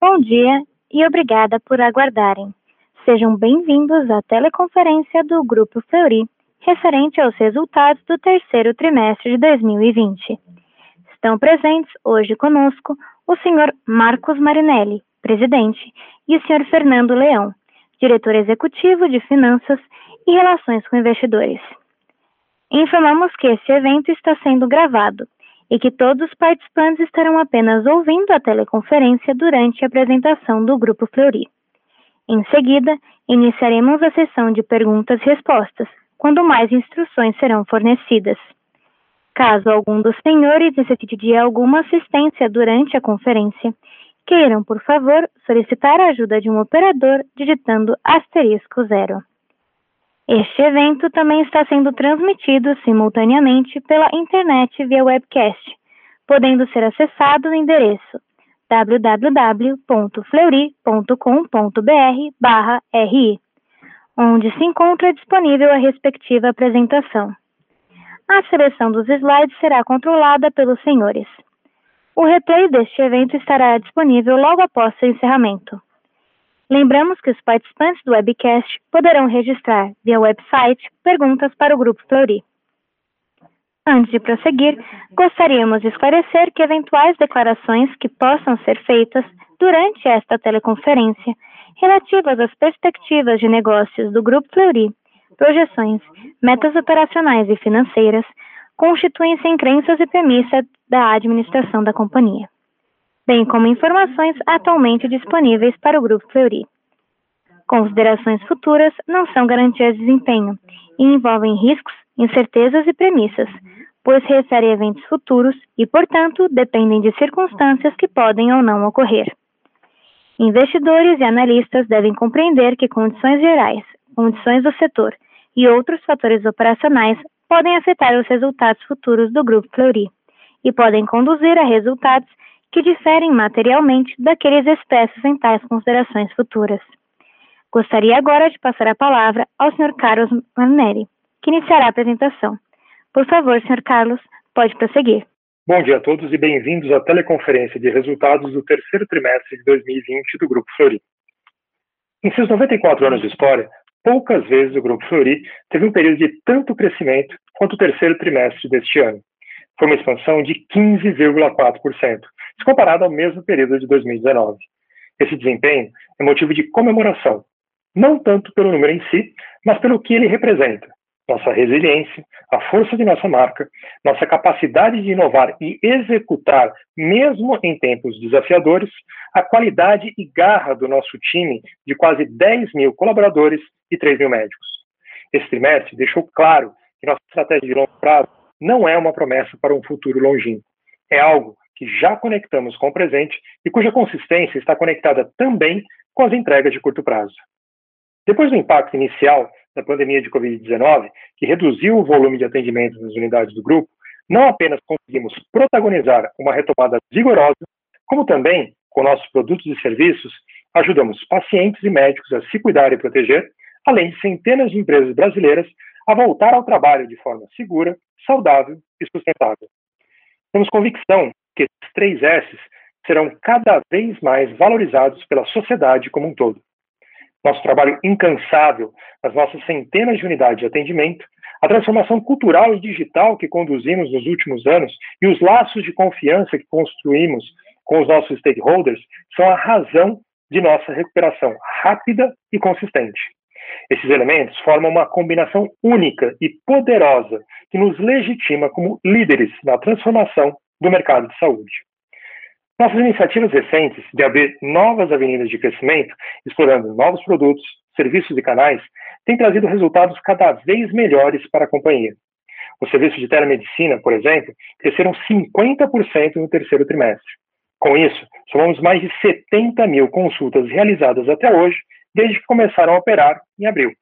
Bom dia e obrigada por aguardarem. Sejam bem-vindos à teleconferência do Grupo Fleury, referente aos resultados do terceiro trimestre de 2020. Estão presentes hoje conosco o senhor Marcos Marinelli, presidente, e o senhor Fernando Leão, diretor executivo de Finanças e Relações com Investidores. Informamos que esse evento está sendo gravado e que todos os participantes estarão apenas ouvindo a teleconferência durante a apresentação do Grupo Fleury. Em seguida, iniciaremos a sessão de perguntas e respostas, quando mais instruções serão fornecidas. Caso algum dos senhores necessite de alguma assistência durante a conferência, queiram, por favor, solicitar a ajuda de um operador digitando asterisco zero. Este evento também está sendo transmitido simultaneamente pela internet via webcast, podendo ser acessado no endereço www.fleury.com.br/ri, onde se encontra disponível a respectiva apresentação. A seleção dos slides será controlada pelos senhores. O replay deste evento estará disponível logo após seu encerramento. Lembramos que os participantes do webcast poderão registrar via website perguntas para o Grupo Fleury. Antes de prosseguir, gostaríamos de esclarecer que eventuais declarações que possam ser feitas durante esta teleconferência relativas às perspectivas de negócios do Grupo Fleury, projeções, metas operacionais e financeiras, constituem-se em crenças e premissas da administração da companhia bem como informações atualmente disponíveis para o Grupo Fleury. Considerações futuras não são garantias de desempenho e envolvem riscos, incertezas e premissas, pois referem eventos futuros e, portanto, dependem de circunstâncias que podem ou não ocorrer. Investidores e analistas devem compreender que condições gerais, condições do setor e outros fatores operacionais podem afetar os resultados futuros do Grupo Fleury e podem conduzir a resultados que diferem materialmente daqueles expressos em tais considerações futuras. Gostaria agora de passar a palavra ao Sr. Carlos Maneri, que iniciará a apresentação. Por favor, Sr. Carlos, pode prosseguir. Bom dia a todos e bem-vindos à teleconferência de resultados do terceiro trimestre de 2020 do Grupo Flori. Em seus 94 anos de história, poucas vezes o Grupo Flori teve um período de tanto crescimento quanto o terceiro trimestre deste ano. Foi uma expansão de 15,4%, se comparado ao mesmo período de 2019. Esse desempenho é motivo de comemoração, não tanto pelo número em si, mas pelo que ele representa. Nossa resiliência, a força de nossa marca, nossa capacidade de inovar e executar, mesmo em tempos desafiadores, a qualidade e garra do nosso time de quase 10 mil colaboradores e 3 mil médicos. Esse trimestre deixou claro que nossa estratégia de longo prazo não é uma promessa para um futuro longínquo. É algo que já conectamos com o presente e cuja consistência está conectada também com as entregas de curto prazo. Depois do impacto inicial da pandemia de Covid-19, que reduziu o volume de atendimentos nas unidades do grupo, não apenas conseguimos protagonizar uma retomada vigorosa, como também, com nossos produtos e serviços, ajudamos pacientes e médicos a se cuidar e proteger, além de centenas de empresas brasileiras a voltar ao trabalho de forma segura, saudável e sustentável. Temos convicção que esses três S's serão cada vez mais valorizados pela sociedade como um todo. Nosso trabalho incansável nas nossas centenas de unidades de atendimento, a transformação cultural e digital que conduzimos nos últimos anos e os laços de confiança que construímos com os nossos stakeholders são a razão de nossa recuperação rápida e consistente. Esses elementos formam uma combinação única e poderosa que nos legitima como líderes na transformação do mercado de saúde. Nossas iniciativas recentes de abrir novas avenidas de crescimento, explorando novos produtos, serviços e canais, têm trazido resultados cada vez melhores para a companhia. Os serviços de telemedicina, por exemplo, cresceram 50% no terceiro trimestre. Com isso, somamos mais de 70 mil consultas realizadas até hoje, desde que começaram a operar em abril.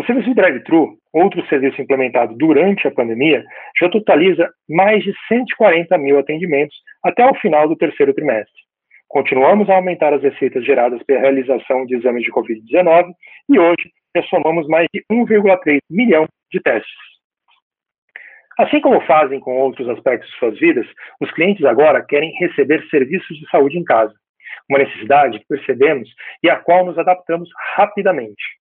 O serviço drive-thru, outro serviço implementado durante a pandemia, já totaliza mais de 140 mil atendimentos até o final do terceiro trimestre. Continuamos a aumentar as receitas geradas pela realização de exames de Covid-19 e hoje já somamos mais de 1,3 milhão de testes. Assim como fazem com outros aspectos de suas vidas, os clientes agora querem receber serviços de saúde em casa. uma necessidade que percebemos e à qual nos adaptamos rapidamente.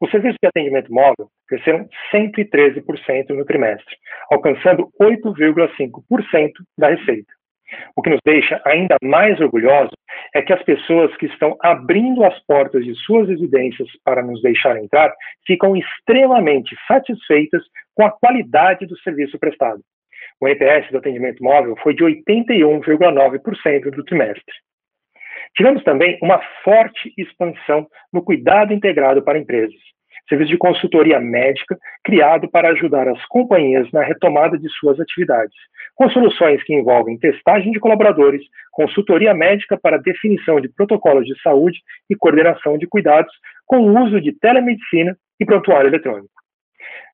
Os serviços de atendimento móvel cresceram 113% no trimestre, alcançando 8,5% da receita. O que nos deixa ainda mais orgulhosos é que as pessoas que estão abrindo as portas de suas residências para nos deixar entrar ficam extremamente satisfeitas com a qualidade do serviço prestado. O NPS do atendimento móvel foi de 81,9% do trimestre. Tivemos também uma forte expansão no cuidado integrado para empresas serviço de consultoria médica criado para ajudar as companhias na retomada de suas atividades, com soluções que envolvem testagem de colaboradores, consultoria médica para definição de protocolos de saúde e coordenação de cuidados, com o uso de telemedicina e prontuário eletrônico.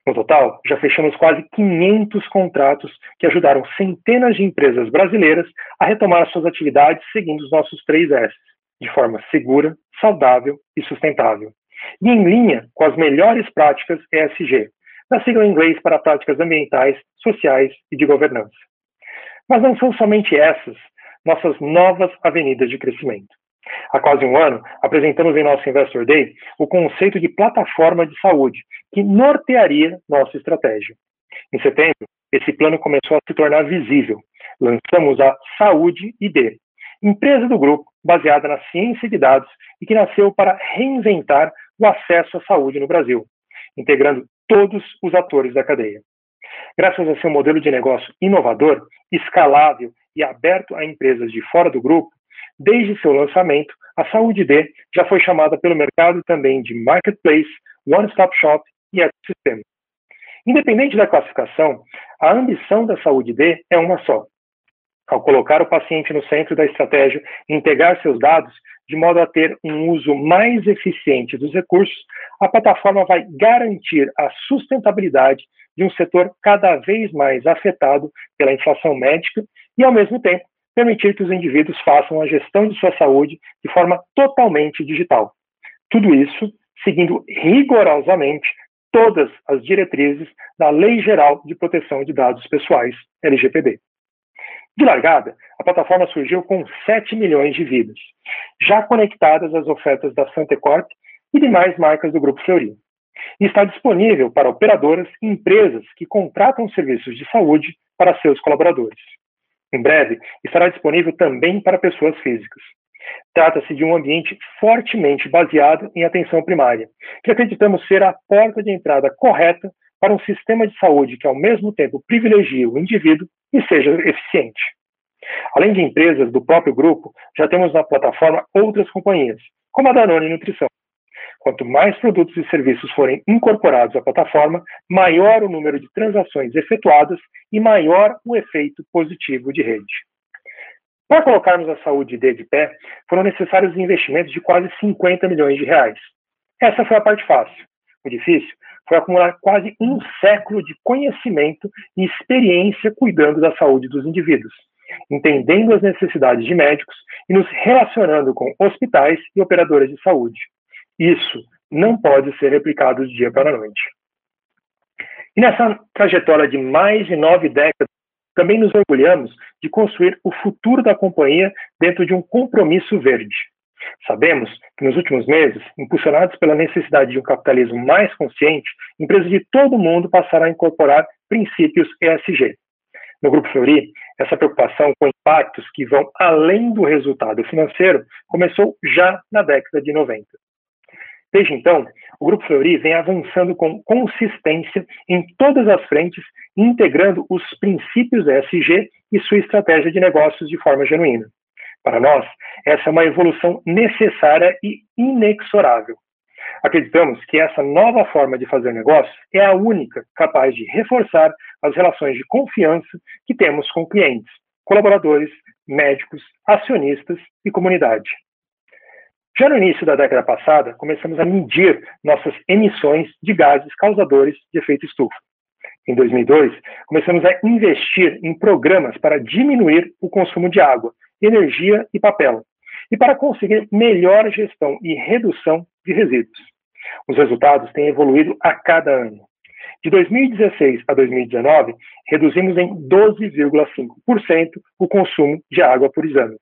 No total, já fechamos quase 500 contratos que ajudaram centenas de empresas brasileiras a retomar suas atividades seguindo os nossos três S, de forma segura, saudável e sustentável e em linha com as melhores práticas ESG, da sigla em inglês para práticas ambientais, sociais e de governança. Mas não são somente essas nossas novas avenidas de crescimento. Há quase um ano, apresentamos em nosso Investor Day o conceito de plataforma de saúde, que nortearia nossa estratégia. Em setembro, esse plano começou a se tornar visível. Lançamos a Saúde ID, empresa do grupo baseada na ciência de dados e que nasceu para reinventar o acesso à saúde no Brasil, integrando todos os atores da cadeia. Graças a seu modelo de negócio inovador, escalável e aberto a empresas de fora do grupo, desde seu lançamento, a Saúde D já foi chamada pelo mercado também de Marketplace, One Stop Shop e Ecossistema. Independente da classificação, a ambição da Saúde D é uma só: ao colocar o paciente no centro da estratégia e integrar seus dados de modo a ter um uso mais eficiente dos recursos, a plataforma vai garantir a sustentabilidade de um setor cada vez mais afetado pela inflação médica e, ao mesmo tempo, permitir que os indivíduos façam a gestão de sua saúde de forma totalmente digital. Tudo isso seguindo rigorosamente todas as diretrizes da Lei Geral de Proteção de Dados Pessoais, LGPD. De largada, a plataforma surgiu com 7 milhões de vidas, já conectadas às ofertas da Santecorp e demais marcas do Grupo Fleury. E está disponível para operadoras e empresas que contratam serviços de saúde para seus colaboradores. Em breve, estará disponível também para pessoas físicas. Trata-se de um ambiente fortemente baseado em atenção primária, que acreditamos ser a porta de entrada correta para um sistema de saúde que, ao mesmo tempo, privilegie o indivíduo e seja eficiente. Além de empresas do próprio grupo, já temos na plataforma outras companhias, como a Danone Nutrição. Quanto mais produtos e serviços forem incorporados à plataforma, maior o número de transações efetuadas e maior o efeito positivo de rede. Para colocarmos a saúde D de pé, foram necessários investimentos de quase 50 milhões de reais. Essa foi a parte fácil. O difícil foi acumular quase um século de conhecimento e experiência cuidando da saúde dos indivíduos, entendendo as necessidades de médicos e nos relacionando com hospitais e operadoras de saúde. Isso não pode ser replicado do dia para a noite. E nessa trajetória de mais de nove décadas, também nos orgulhamos de construir o futuro da companhia dentro de um compromisso verde. Sabemos que nos últimos meses, impulsionados pela necessidade de um capitalismo mais consciente, empresas de todo o mundo passaram a incorporar princípios ESG. No Grupo Fleury, essa preocupação com impactos que vão além do resultado financeiro começou já na década de 90. Desde então, o Grupo Fleury vem avançando com consistência em todas as frentes, integrando os princípios ESG e sua estratégia de negócios de forma genuína. Para nós, essa é uma evolução necessária e inexorável. Acreditamos que essa nova forma de fazer negócio é a única capaz de reforçar as relações de confiança que temos com clientes, colaboradores, médicos, acionistas e comunidade. Já no início da década passada, começamos a medir nossas emissões de gases causadores de efeito estufa. Em 2002, começamos a investir em programas para diminuir o consumo de água, energia e papel, e para conseguir melhor gestão e redução de resíduos. Os resultados têm evoluído a cada ano. De 2016 a 2019, reduzimos em 12,5% o consumo de água por exame.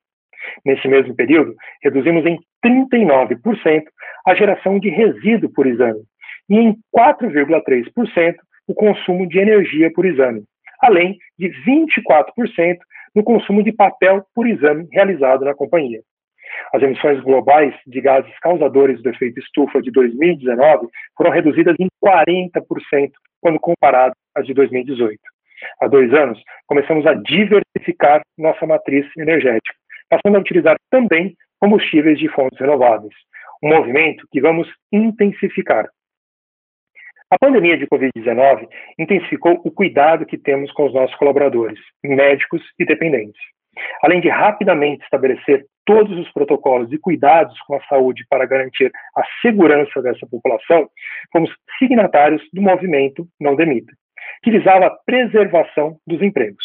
Nesse mesmo período, reduzimos em 39% a geração de resíduo por exame e em 4,3% o consumo de energia por exame, além de 24% no consumo de papel por exame realizado na companhia. As emissões globais de gases causadores do efeito estufa de 2019 foram reduzidas em 40% quando comparado às de 2018. Há dois anos, começamos a diversificar nossa matriz energética, passando a utilizar também combustíveis de fontes renováveis, um movimento que vamos intensificar. A pandemia de Covid-19 intensificou o cuidado que temos com os nossos colaboradores, médicos e dependentes. Além de rapidamente estabelecer todos os protocolos de cuidados com a saúde para garantir a segurança dessa população, fomos signatários do movimento Não Demita, que visava a preservação dos empregos.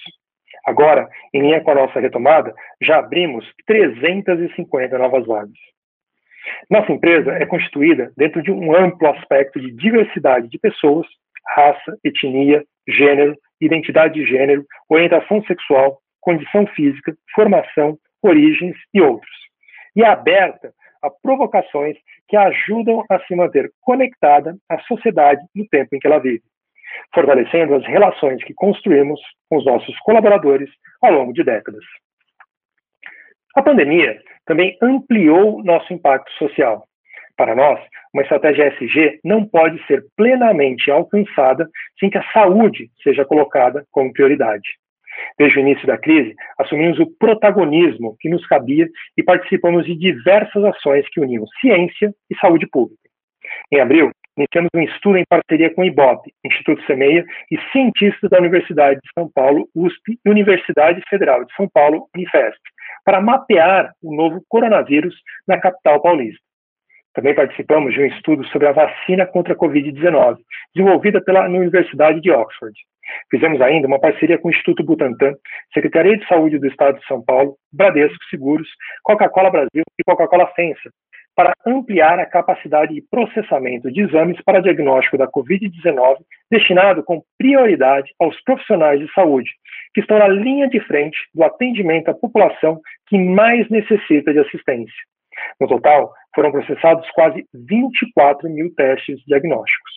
Agora, em linha com a nossa retomada, já abrimos 350 novas vagas. Nossa empresa é constituída dentro de um amplo aspecto de diversidade de pessoas, raça, etnia, gênero, identidade de gênero, orientação sexual, condição física, formação, origens e outros. E é aberta a provocações que ajudam a se manter conectada à sociedade no tempo em que ela vive, fortalecendo as relações que construímos com os nossos colaboradores ao longo de décadas. A pandemia também ampliou nosso impacto social. Para nós, uma estratégia ESG não pode ser plenamente alcançada sem que a saúde seja colocada como prioridade. Desde o início da crise, assumimos o protagonismo que nos cabia e participamos de diversas ações que uniam ciência e saúde pública. Em abril, iniciamos um estudo em parceria com o IBOP, Instituto Semeia, e cientistas da Universidade de São Paulo, USP, e Universidade Federal de São Paulo, Unifesp, para mapear o novo coronavírus na capital paulista. Também participamos de um estudo sobre a vacina contra a Covid-19, desenvolvida pela Universidade de Oxford. Fizemos ainda uma parceria com o Instituto Butantan, Secretaria de Saúde do Estado de São Paulo, Bradesco Seguros, Coca-Cola Brasil e Coca-Cola FENSA, para ampliar a capacidade de processamento de exames para diagnóstico da Covid-19, destinado com prioridade aos profissionais de saúde, que estão na linha de frente do atendimento à população que mais necessita de assistência. No total, foram processados quase 24 mil testes diagnósticos.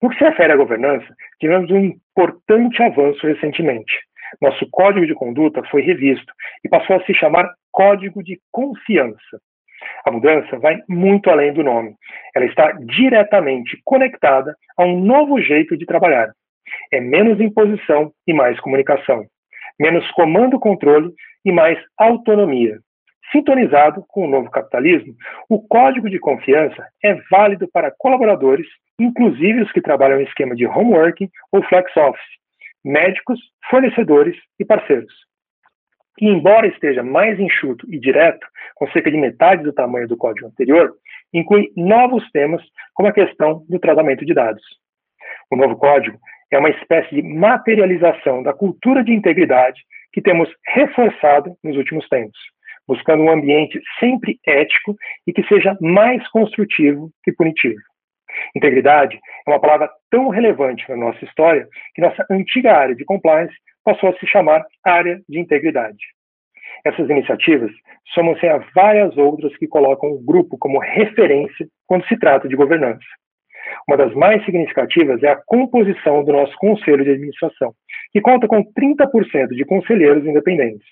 No que se refere à governança, tivemos um importante avanço recentemente. Nosso código de conduta foi revisto e passou a se chamar Código de Confiança. A mudança vai muito além do nome. Ela está diretamente conectada a um novo jeito de trabalhar. É menos imposição e mais comunicação. Menos comando-controle e mais autonomia. Sintonizado com o novo capitalismo, o código de confiança é válido para colaboradores, inclusive os que trabalham em esquema de homeworking ou flex office, médicos, fornecedores e parceiros. E embora esteja mais enxuto e direto, com cerca de metade do tamanho do código anterior, inclui novos temas, como a questão do tratamento de dados. O novo código é uma espécie de materialização da cultura de integridade que temos reforçado nos últimos tempos buscando um ambiente sempre ético e que seja mais construtivo que punitivo. Integridade é uma palavra tão relevante na nossa história que nossa antiga área de compliance passou a se chamar área de integridade. Essas iniciativas somam-se a várias outras que colocam o grupo como referência quando se trata de governança. Uma das mais significativas é a composição do nosso conselho de administração, que conta com 30% de conselheiros independentes.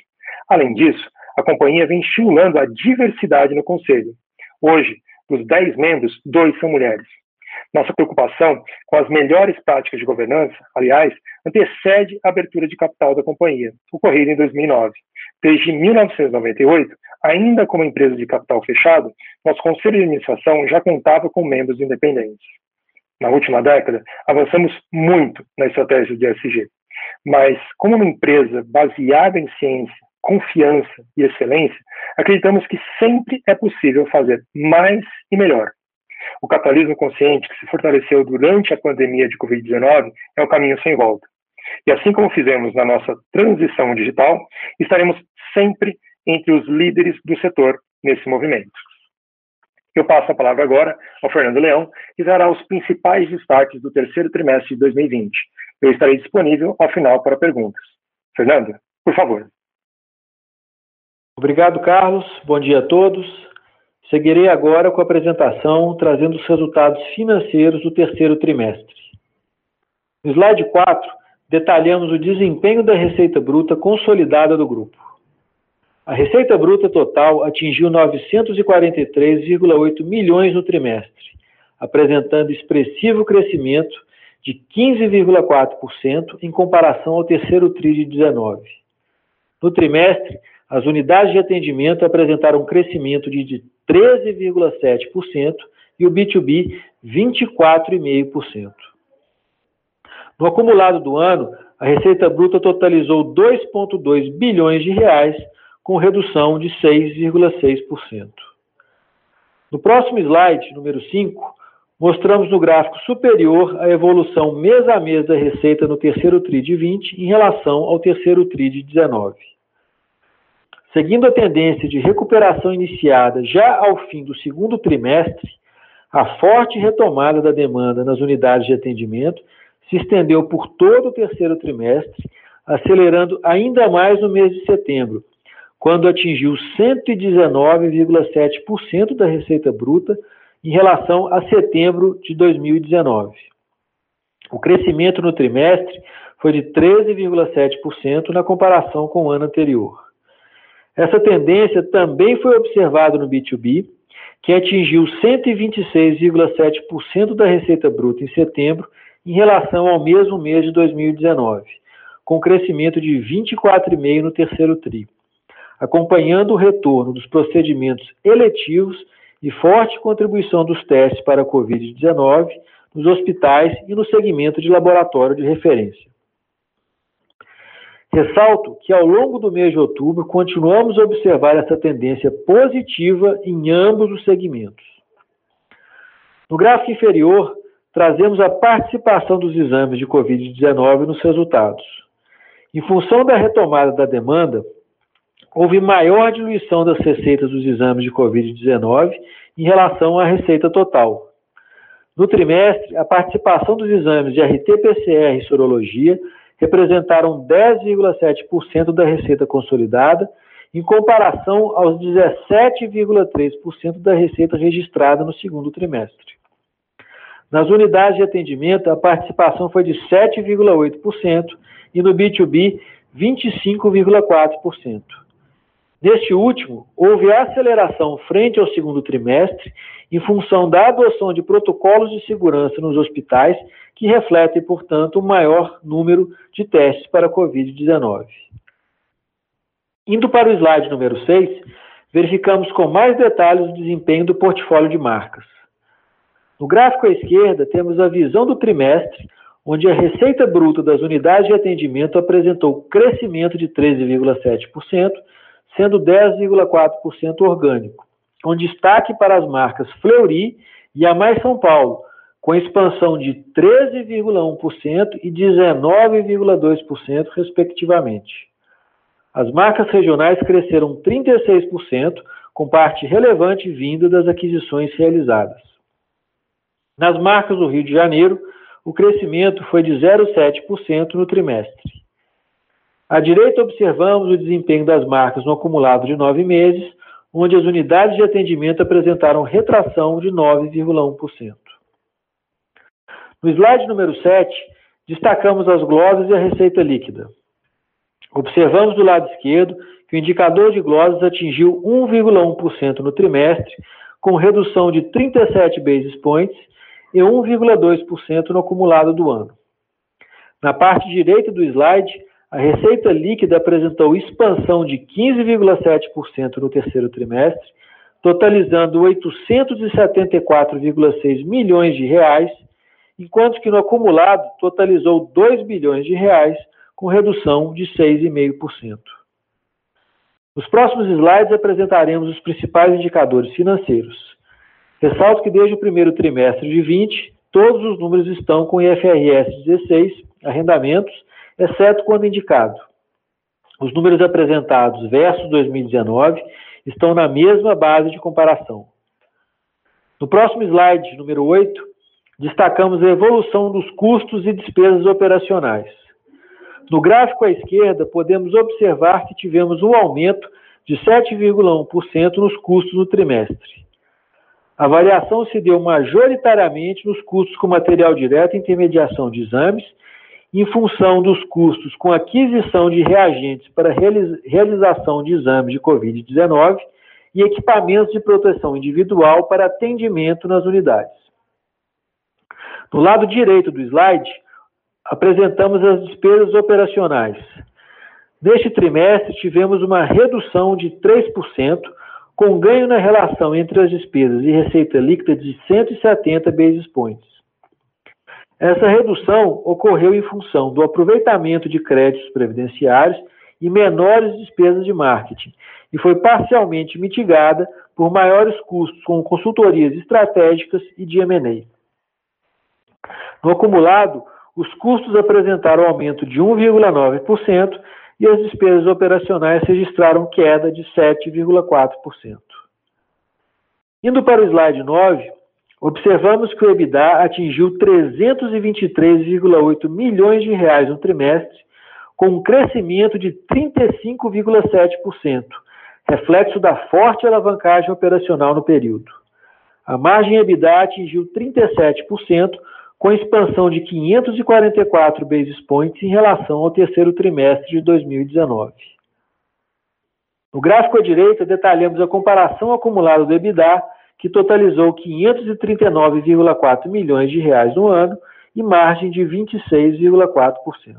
Além disso, a companhia vem estimulando a diversidade no conselho. Hoje, dos 10 membros, dois são mulheres. Nossa preocupação com as melhores práticas de governança, aliás, antecede a abertura de capital da companhia, ocorrida em 2009. Desde 1998, ainda como empresa de capital fechado, nosso conselho de administração já contava com membros independentes. Na última década, avançamos muito na estratégia de ESG, mas como uma empresa baseada em ciência, confiança e excelência, acreditamos que sempre é possível fazer mais e melhor. O capitalismo consciente que se fortaleceu durante a pandemia de Covid-19 é o caminho sem volta. E assim como fizemos na nossa transição digital, estaremos sempre entre os líderes do setor nesse movimento. Eu passo a palavra agora ao Fernando Leão, que dará os principais destaques do terceiro trimestre de 2020. Eu estarei disponível ao final para perguntas. Fernando, por favor. Obrigado, Carlos. Bom dia a todos. Seguirei agora com a apresentação trazendo os resultados financeiros do terceiro trimestre. No slide 4, detalhamos o desempenho da receita bruta consolidada do grupo. A receita bruta total atingiu 943,8 milhões no trimestre, apresentando expressivo crescimento de 15,4% em comparação ao terceiro TRI de 19. No trimestre, as unidades de atendimento apresentaram um crescimento de 13,7% e o B2B 24,5%. No acumulado do ano, a receita bruta totalizou 2,2 bilhões de reais, com redução de 6,6%. No próximo slide, número 5, mostramos no gráfico superior a evolução mês a mês da receita no terceiro TRI de 20 em relação ao terceiro TRI de 19. Seguindo a tendência de recuperação iniciada já ao fim do segundo trimestre, a forte retomada da demanda nas unidades de atendimento se estendeu por todo o terceiro trimestre, acelerando ainda mais no mês de setembro, quando atingiu 119,7% da receita bruta em relação a setembro de 2019. O crescimento no trimestre foi de 13,7% na comparação com o ano anterior. Essa tendência também foi observada no B2B, que atingiu 126,7% da receita bruta em setembro em relação ao mesmo mês de 2019, com crescimento de 24,5% no terceiro TRI, acompanhando o retorno dos procedimentos eletivos e forte contribuição dos testes para a Covid-19 nos hospitais e no segmento de laboratório de referência. Ressalto que ao longo do mês de outubro continuamos a observar essa tendência positiva em ambos os segmentos. No gráfico inferior, trazemos a participação dos exames de Covid-19 nos resultados. Em função da retomada da demanda, houve maior diluição das receitas dos exames de Covid-19 em relação à receita total. No trimestre, a participação dos exames de RT-PCR e sorologia representaram 10,7% da receita consolidada, em comparação aos 17,3% da receita registrada no segundo trimestre. Nas unidades de atendimento, a participação foi de 7,8% e no B2B, 25,4%. Neste último, houve aceleração frente ao segundo trimestre em função da adoção de protocolos de segurança nos hospitais que refletem, portanto, o maior número de testes para a Covid-19. Indo para o slide número 6, verificamos com mais detalhes o desempenho do portfólio de marcas. No gráfico à esquerda, temos a visão do trimestre, onde a receita bruta das unidades de atendimento apresentou crescimento de 13,7%, sendo 10,4% orgânico, com destaque para as marcas Fleury e a Mais São Paulo, com expansão de 13,1% e 19,2%, respectivamente. As marcas regionais cresceram 36%, com parte relevante vinda das aquisições realizadas. Nas marcas do Rio de Janeiro, o crescimento foi de 0,7% no trimestre. À direita, observamos o desempenho das marcas no acumulado de nove meses, onde as unidades de atendimento apresentaram retração de 9,1%. No slide número 7, destacamos as glosas e a receita líquida. Observamos do lado esquerdo que o indicador de glosas atingiu 1,1% no trimestre, com redução de 37 basis points e 1,2% no acumulado do ano. Na parte direita do slide, a receita líquida apresentou expansão de 15,7% no terceiro trimestre, totalizando 874,6 milhões de reais, enquanto que no acumulado totalizou 2 bilhões de reais, com redução de 6,5%. Nos próximos slides apresentaremos os principais indicadores financeiros. Ressalto que desde o primeiro trimestre de 20, todos os números estão com IFRS 16, arrendamentos, exceto quando indicado. Os números apresentados versus 2019 estão na mesma base de comparação. No próximo slide, número 8, destacamos a evolução dos custos e despesas operacionais. No gráfico à esquerda, podemos observar que tivemos um aumento de 7,1% nos custos no trimestre. A variação se deu majoritariamente nos custos com material direto e intermediação de exames, em função dos custos com aquisição de reagentes para realização de exames de Covid-19 e equipamentos de proteção individual para atendimento nas unidades. No lado direito do slide, apresentamos as despesas operacionais. Neste trimestre, tivemos uma redução de 3%, com ganho na relação entre as despesas e receita líquida de 170 basis points. Essa redução ocorreu em função do aproveitamento de créditos previdenciários e menores despesas de marketing, e foi parcialmente mitigada por maiores custos com consultorias estratégicas e de M&A. No acumulado, os custos apresentaram aumento de 1,9% e as despesas operacionais registraram queda de 7,4%. Indo para o slide 9, observamos que o EBITDA atingiu 323,8 milhões de reais no trimestre, com um crescimento de 35,7%, reflexo da forte alavancagem operacional no período. A margem EBITDA atingiu 37%, com expansão de 544 basis points em relação ao terceiro trimestre de 2019. No gráfico à direita, detalhamos a comparação acumulada do EBITDA, que totalizou 539,4 milhões de reais no ano e margem de 26,4%.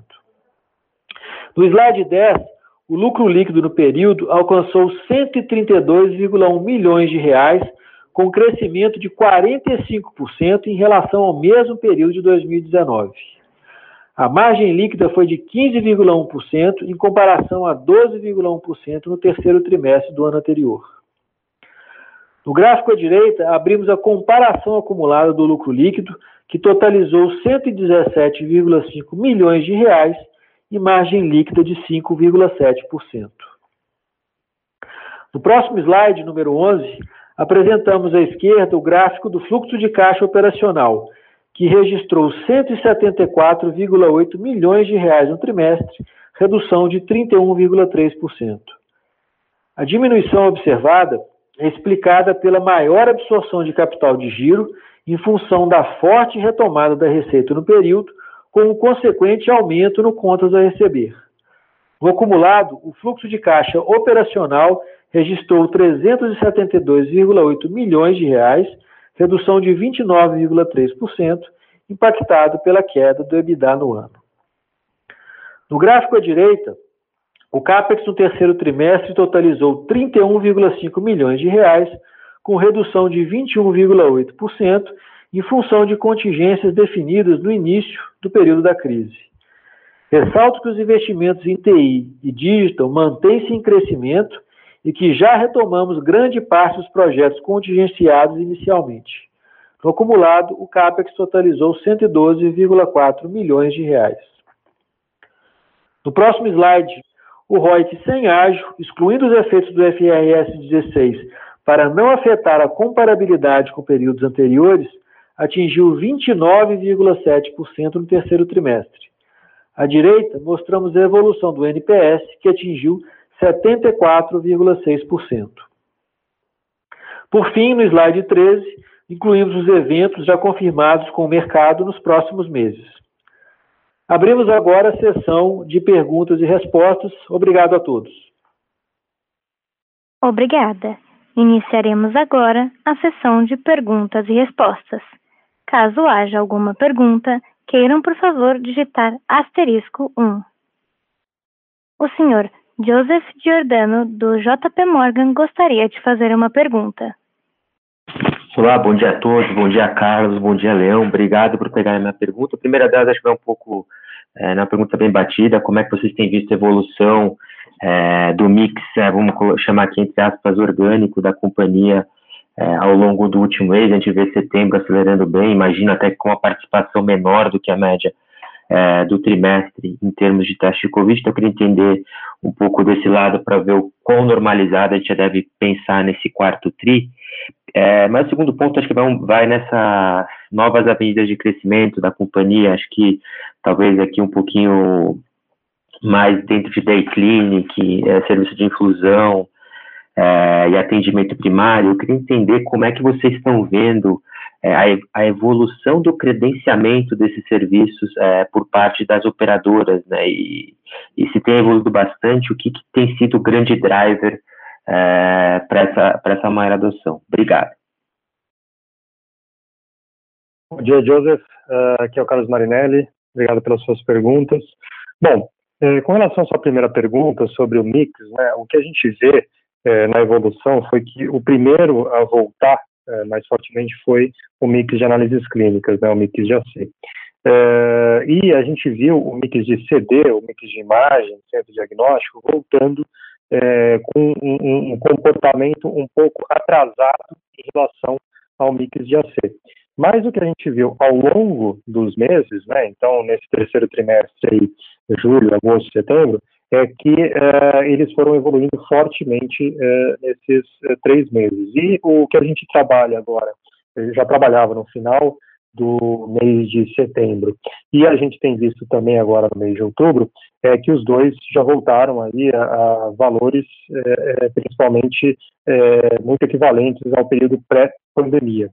No slide 10, o lucro líquido no período alcançou 132,1 milhões de reais, com crescimento de 45% em relação ao mesmo período de 2019. A margem líquida foi de 15,1% em comparação a 12,1% no terceiro trimestre do ano anterior. No gráfico à direita, abrimos a comparação acumulada do lucro líquido, que totalizou 117,5 milhões de reais e margem líquida de 5,7%. No próximo slide, número 11, apresentamos à esquerda o gráfico do fluxo de caixa operacional, que registrou 174,8 milhões de reais no trimestre, redução de 31,3%. A diminuição observada é explicada pela maior absorção de capital de giro em função da forte retomada da receita no período, com o um consequente aumento no contas a receber. No acumulado, o fluxo de caixa operacional registrou 372,8 milhões de reais, redução de 29,3%, impactado pela queda do EBITDA no ano. No gráfico à direita, o CAPEX no terceiro trimestre totalizou 31,5 milhões de reais, com redução de 21,8%, em função de contingências definidas no início do período da crise. Ressalto que os investimentos em TI e digital mantêm-se em crescimento e que já retomamos grande parte dos projetos contingenciados inicialmente. No acumulado, o CAPEX totalizou 112,4 milhões de reais. No próximo slide, o ROIC sem ágio, excluindo os efeitos do FRS 16 para não afetar a comparabilidade com períodos anteriores, atingiu 29,7% no terceiro trimestre. À direita, mostramos a evolução do NPS, que atingiu 74,6%. Por fim, no slide 13, incluímos os eventos já confirmados com o mercado nos próximos meses. Abrimos agora a sessão de perguntas e respostas. Obrigado a todos. Obrigada. Iniciaremos agora a sessão de perguntas e respostas. Caso haja alguma pergunta, queiram, por favor, digitar asterisco 1. O senhor Joseph Giordano, do JP Morgan, gostaria de fazer uma pergunta. Olá, bom dia a todos, bom dia Carlos, bom dia Leão, obrigado por pegar a minha pergunta. A primeira delas acho que é um pouco, é, na pergunta bem batida, como é que vocês têm visto a evolução é, do mix, é, vamos chamar aqui entre aspas, orgânico da companhia é, ao longo do último mês, a gente vê setembro acelerando bem, imagino até com uma participação menor do que a média é, do trimestre em termos de teste de Covid, então eu queria entender um pouco desse lado para ver o quão normalizado a gente já deve pensar nesse quarto TRI. É, mas o segundo ponto, acho que vai, vai nessas novas avenidas de crescimento da companhia, acho que talvez aqui um pouquinho mais dentro de day clinic, é, serviço de infusão, é, e atendimento primário, eu queria entender como é que vocês estão vendo a, a, evolução do credenciamento desses serviços é, por parte das operadoras, né? E, e, se tem evoluído bastante, o que, que tem sido o grande driver é, para essa, essa maior adoção? Obrigado. Bom dia, Joseph. Uh, aqui é o Carlos Marinelli. Obrigado pelas suas perguntas. Bom, eh, com relação à sua primeira pergunta sobre o mix, né, o que a gente vê eh, na evolução foi que o primeiro a voltar eh, mais fortemente foi o mix de análises clínicas, né, o mix de AC. e a gente viu o mix de CD, o mix de imagem, centro diagnóstico, voltando com um, um comportamento um pouco atrasado em relação ao mix de AC. Mas o que a gente viu ao longo dos meses, né, então nesse terceiro trimestre, aí, julho, agosto, setembro, é que uh, eles foram evoluindo fortemente uh, nesses uh, três meses. E o que a gente trabalha agora, já trabalhava no final do mês de setembro, e a gente tem visto também agora no mês de outubro, é que os dois já voltaram aí a, a valores principalmente muito equivalentes ao período pré-pandemia.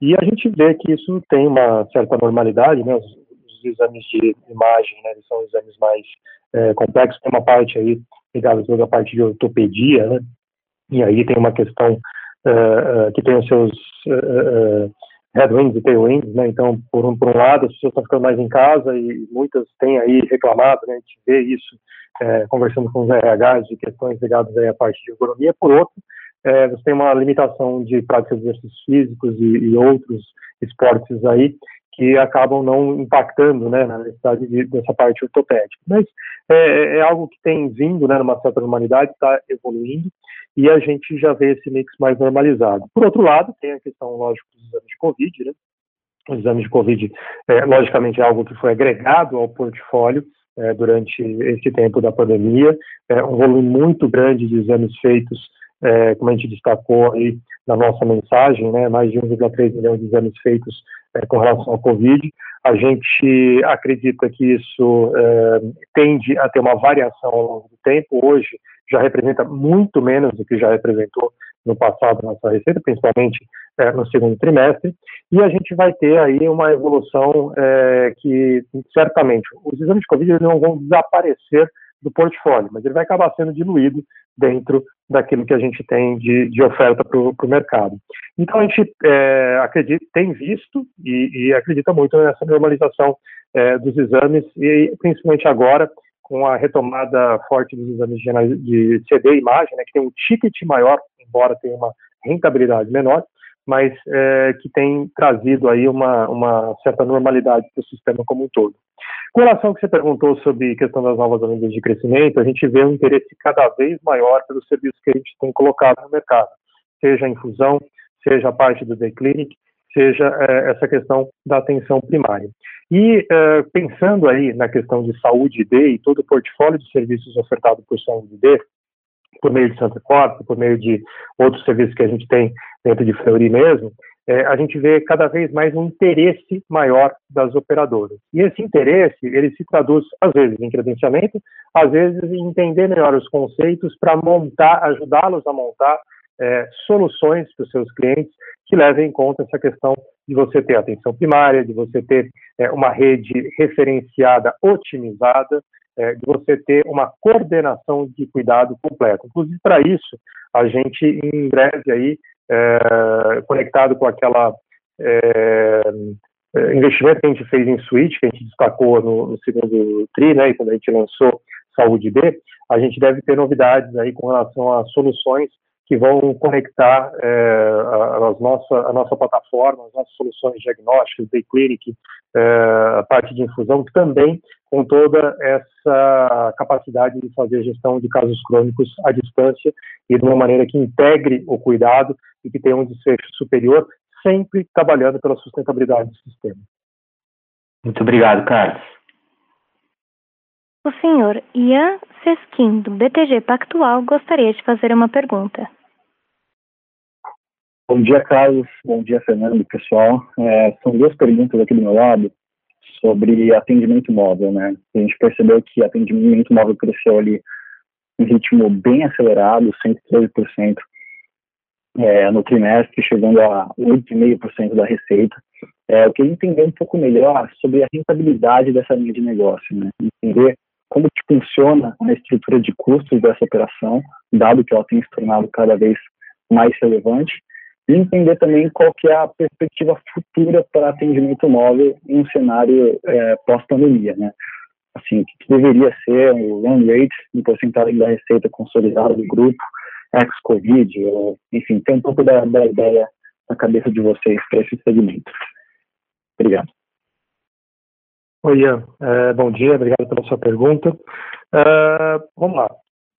E a gente vê que isso tem uma certa normalidade, né? Os, exames de imagem, né? Eles são exames mais é, complexos. Tem uma parte aí ligada toda a parte de ortopedia, né? E aí tem uma questão uh, uh, que tem os seus uh, headwinds e tailwinds, né? Então, por um, por um lado, as pessoas estão ficando mais em casa e muitas têm aí reclamado, né? A gente vê isso é, conversando com os RHs de questões ligadas aí à parte de economia. Por outro, é, você tem uma limitação de prática de exercícios físicos e, e, outros esportes aí que acabam não impactando né, na necessidade de, dessa parte ortopédica. Mas é, é, algo que tem vindo né, numa certa normalidade, está evoluindo, e a gente já vê esse mix mais normalizado. Por outro lado, tem a questão, lógico, dos exames de Covid, né? Os exames de Covid, é, logicamente, é algo que foi agregado ao portfólio, é, durante esse tempo da pandemia, é, um volume muito grande de exames feitos é, como a gente destacou aí na nossa mensagem, né, mais de 1,3 milhões de exames feitos é, com relação ao Covid. A gente acredita que isso é, tende a ter uma variação ao longo do tempo. Hoje já representa muito menos do que já representou no passado nossa receita, principalmente é, no segundo trimestre, e a gente vai ter aí uma evolução é, que certamente os exames de Covid não vão desaparecer do portfólio, mas ele vai acabar sendo diluído dentro daquilo que a gente tem de, de oferta para o mercado. Então, a gente é, acredita, tem visto e, e, acredita muito nessa normalização é, dos exames, e principalmente agora, com a retomada forte dos exames de, de CD e imagem, né, que tem um ticket maior, embora tenha uma rentabilidade menor, mas é, que tem trazido aí uma, uma certa normalidade para o sistema como um todo. Com relação ao que você perguntou sobre a questão das novas avenidas de crescimento, a gente vê um interesse cada vez maior pelos serviços que a gente tem colocado no mercado, seja a infusão, seja a parte do The Clinic, seja é, essa questão da atenção primária. E é, pensando aí na questão de saúde D e todo o portfólio de serviços ofertado por saúde D, por meio de Santa Corte, por meio de outros serviços que a gente tem dentro de Fleury mesmo, é, a gente vê cada vez mais um interesse maior das operadoras. E esse interesse, ele se traduz, às vezes, em credenciamento, às vezes em entender melhor os conceitos para montar, ajudá-los a montar é, soluções para os seus clientes que levem em conta essa questão de você ter atenção primária, de você ter é, uma rede referenciada, otimizada, é, de você ter uma coordenação de cuidado completo. Inclusive, para isso, a gente, em breve, aí, é, conectado com aquela é, é, investimento que a gente fez em Switch, que a gente destacou no, no, segundo TRI, né, e quando a gente lançou Saúde B, a gente deve ter novidades aí com relação a soluções que vão conectar é, a, a, nossa, a nossa plataforma, as nossas soluções diagnósticas, Day Clinic, é, a parte de infusão, também com toda essa capacidade de fazer gestão de casos crônicos à distância e de uma maneira que integre o cuidado e que tenha um desfecho superior, sempre trabalhando pela sustentabilidade do sistema. Muito obrigado, Carlos. O senhor Ian Sesquim, do BTG Pactual, gostaria de fazer uma pergunta. Bom dia, Carlos. Bom dia, Fernando, pessoal. É, são duas perguntas aqui do meu lado sobre atendimento móvel, né? A gente percebeu que atendimento móvel cresceu ali um ritmo bem acelerado, 113% é, no trimestre, chegando a 8,5% da receita. É, eu queria entender um pouco melhor sobre a rentabilidade dessa linha de negócio, né? entender como que funciona a estrutura de custos dessa operação, dado que ela tem se tornado cada vez mais relevante, e entender também qual que é a perspectiva futura para atendimento móvel em um cenário é, pós-pandemia, né? Assim, que deveria ser o run rate em porcentagem da receita consolidada do grupo, ex-Covid, enfim, tem um pouco da, da ideia na cabeça de vocês para esse segmento. Obrigado. Oi, Ian. É, bom dia, obrigado pela sua pergunta. É, vamos lá.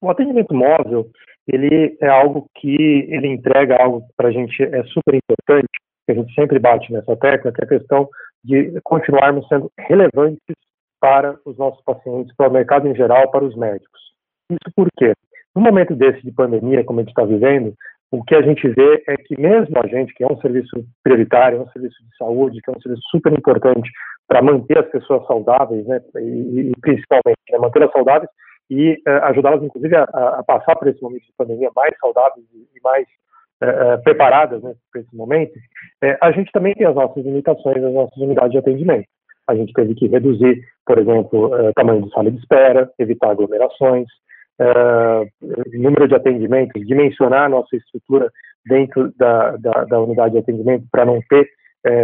O atendimento móvel, ele é algo que ele entrega algo para a gente é super importante, que a gente sempre bate nessa tecla, que é a questão de continuarmos sendo relevantes para os nossos pacientes, para o mercado em geral, para os médicos. Isso por quê? No momento desse de pandemia, como a gente está vivendo, o que a gente vê é que mesmo a gente, que é um serviço prioritário, é um serviço de saúde, que é um serviço super importante para manter as pessoas saudáveis, né, e, principalmente né, mantê-las saudáveis e uh, ajudá-las, inclusive, a, a, passar por esse momento de pandemia mais saudáveis e, mais uh, preparadas né, para esse momento, uh, a gente também tem as nossas limitações, as nossas unidades de atendimento. A gente teve que reduzir, por exemplo, o tamanho de sala de espera, evitar aglomerações, número de atendimentos, dimensionar a nossa estrutura dentro da, da, da unidade de atendimento para não ter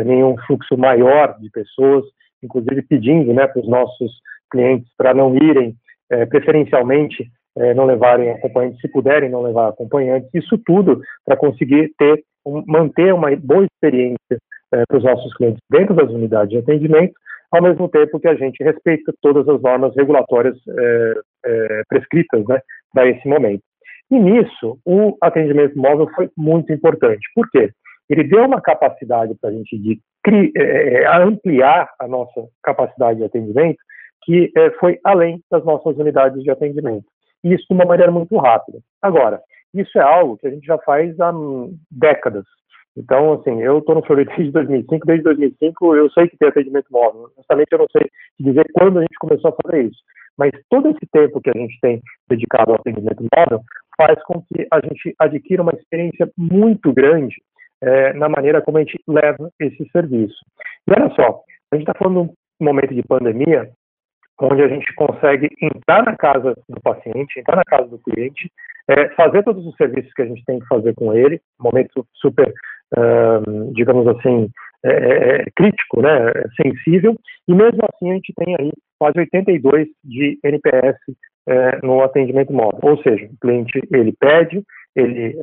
nenhum fluxo maior de pessoas, inclusive pedindo né, para os nossos clientes para não irem é, preferencialmente é, não levarem acompanhantes, se puderem não levar acompanhantes, isso tudo para conseguir ter, manter uma boa experiência é, para os nossos clientes dentro das unidades de atendimento, ao mesmo tempo que a gente respeita todas as normas regulatórias é, é, prescritas né, para esse momento. E nisso, o atendimento móvel foi muito importante. Por quê? Ele deu uma capacidade para a gente de é, ampliar a nossa capacidade de atendimento que é, foi além das nossas unidades de atendimento. E isso de uma maneira muito rápida. Agora, isso é algo que a gente já faz há décadas. Então, assim, eu estou no Florida desde 2005, desde 2005 eu sei que tem atendimento móvel. Honestamente, eu não sei dizer quando a gente começou a fazer isso. Mas todo esse tempo que a gente tem dedicado ao atendimento móvel faz com que a gente adquira uma experiência muito grande é, na maneira como a gente leva esse serviço. E olha só, a gente está falando de um momento de pandemia onde a gente consegue entrar na casa do paciente, entrar na casa do cliente, é, fazer todos os serviços que a gente tem que fazer com ele, momento super, digamos assim, é, é, é, crítico, né, sensível, e mesmo assim a gente tem aí quase 82 de NPS é, no atendimento móvel, ou seja, o cliente ele pede, ele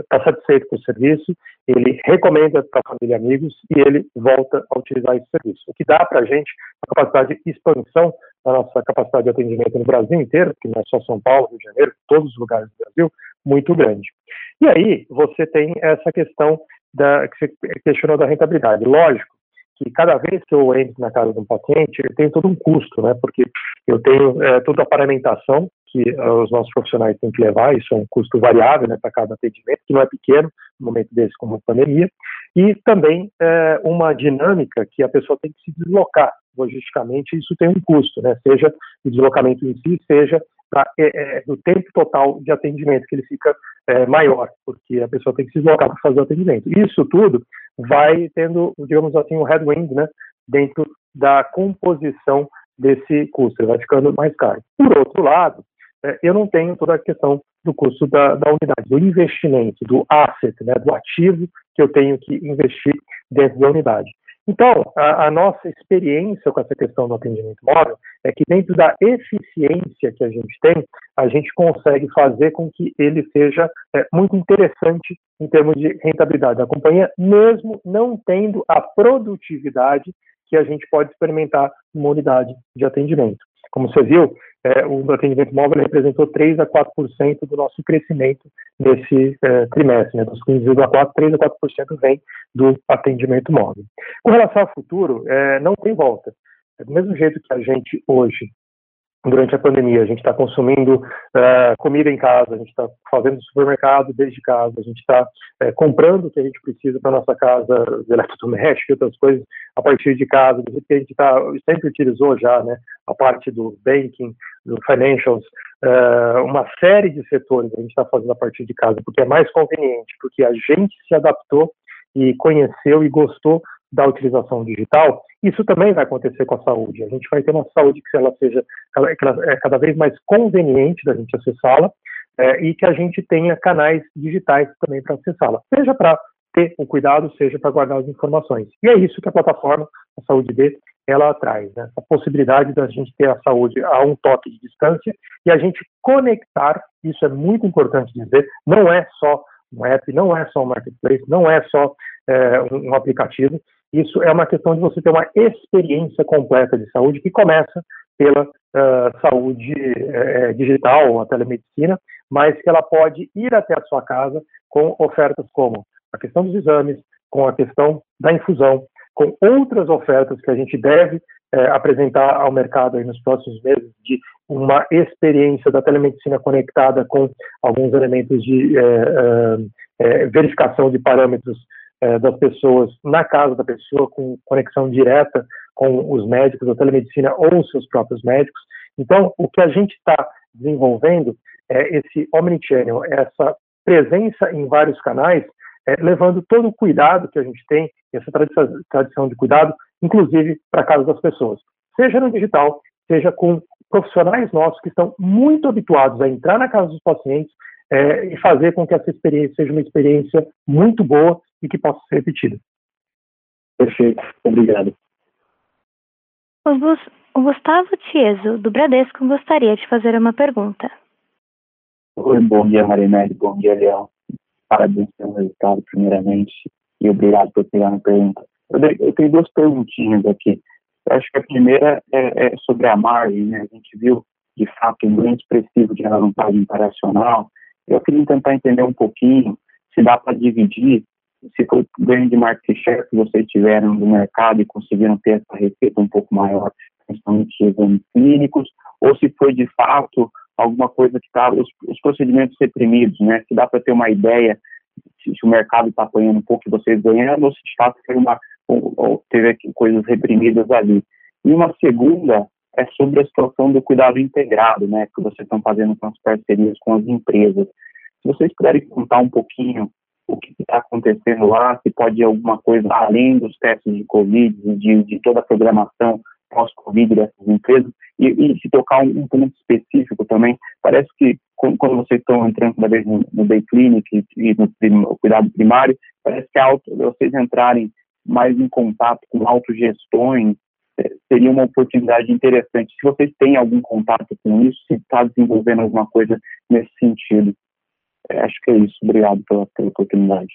está satisfeito com o serviço, ele recomenda para família e amigos e ele volta a utilizar esse serviço. O que dá para a gente a capacidade de expansão da nossa capacidade de atendimento no Brasil inteiro, que não é só São Paulo, Rio de Janeiro, todos os lugares do Brasil, muito grande. E aí você tem essa questão da, que você questionou da rentabilidade. Lógico que cada vez que eu entro na casa de um paciente, eu tenho todo um custo, né? Porque eu tenho é, toda a paramentação que uh, os nossos profissionais têm que levar, isso é um custo variável né, para cada atendimento, que não é pequeno, no momento desse como pandemia, e também é, uma dinâmica que a pessoa tem que se deslocar logisticamente, isso tem um custo, né, seja o deslocamento em si, seja pra, é, é, o tempo total de atendimento, que ele fica é, maior, porque a pessoa tem que se deslocar para fazer o atendimento. Isso tudo vai tendo, digamos assim, um headwind né, dentro da composição desse custo, ele vai ficando mais caro. Por outro lado, é, eu não tenho toda a questão do custo da, da, unidade, do investimento, do asset, né, do ativo que eu tenho que investir dentro da unidade. Então, a, a, nossa experiência com essa questão do atendimento móvel é que dentro da eficiência que a gente tem, a gente consegue fazer com que ele seja é, muito interessante em termos de rentabilidade da companhia, mesmo não tendo a produtividade que a gente pode experimentar numa unidade de atendimento. Como você viu, é, o atendimento móvel representou 3 a 4% do nosso crescimento nesse é, trimestre, né, dos 15,4%, 3 a 4% vem do atendimento móvel. Com relação ao futuro, é, não tem volta. Do mesmo jeito que a gente hoje durante a pandemia. A gente está consumindo uh, comida em casa, a gente está fazendo supermercado desde casa, a gente está uh, comprando o que a gente precisa para nossa casa, eletrodoméstico e outras coisas, a partir de casa, do que a gente tá, sempre utilizou já, né, a parte do banking, do financials, uh, uma série de setores a gente está fazendo a partir de casa, porque é mais conveniente, porque a gente se adaptou e conheceu e gostou da utilização digital, isso também vai acontecer com a saúde. A gente vai ter uma saúde que ela seja que ela é cada vez mais conveniente da gente acessá-la é, e que a gente tenha canais digitais também para acessá-la, seja para ter o cuidado, seja para guardar as informações. E é isso que a plataforma, a Saúde B, ela traz, né? a possibilidade da gente ter a saúde a um toque de distância e a gente conectar, isso é muito importante dizer, não é só um app, não é só um marketplace, não é só é, um aplicativo, isso é uma questão de você ter uma experiência completa de saúde que começa pela uh, saúde uh, digital, a telemedicina, mas que ela pode ir até a sua casa com ofertas como a questão dos exames, com a questão da infusão, com outras ofertas que a gente deve uh, apresentar ao mercado nos próximos meses de uma experiência da telemedicina conectada com alguns elementos de verificação de parâmetros é, das pessoas na casa da pessoa, com conexão direta com os médicos, a telemedicina ou os seus próprios médicos. Então, o que a gente está desenvolvendo é esse omnichannel, essa presença em vários canais, é, levando todo o cuidado que a gente tem, essa tradição de cuidado, inclusive para a casa das pessoas, seja no digital, seja com profissionais nossos que estão muito habituados a entrar na casa dos pacientes é, e fazer com que essa experiência seja uma experiência muito boa e que possa ser repetida. Perfeito, obrigado. O Gustavo Tieso, do Bradesco, gostaria de fazer uma pergunta. Oi, bom dia, Marinelli, bom dia, Leão. Parabéns pelo resultado, primeiramente, e obrigado por pegar a pergunta. Eu, eu, tenho duas perguntinhas aqui. Eu acho que a primeira é, é sobre a margem, né? A gente viu, de fato, um grande expressivo de alavancagem operacional. Eu queria tentar entender um pouquinho se dá para dividir se foi o ganho de market share que vocês tiveram no mercado e conseguiram ter essa receita um pouco maior, principalmente exames clínicos, ou se foi de fato alguma coisa que está, os, os, procedimentos reprimidos, né? Se dá para ter uma ideia se, se o mercado está apanhando um pouco e vocês ganhando, ou se de fato foi uma, ou, ou teve coisas reprimidas ali. E uma segunda é sobre a situação do cuidado integrado, né? Que vocês estão fazendo com as parcerias com as empresas. Se vocês puderem contar um pouquinho o que está acontecendo lá, se pode alguma coisa além dos testes de Covid, de, de toda a programação pós-Covid dessas empresas, e, e se tocar um, um, ponto específico também, parece que quando vocês estão entrando cada vez no, no Day Clinic e, e no, no, cuidado primário, parece que auto, vocês entrarem mais em contato com autogestões é, seria uma oportunidade interessante. Se vocês têm algum contato com isso, se está desenvolvendo alguma coisa nesse sentido. É, acho que é isso. Obrigado pela, pela oportunidade.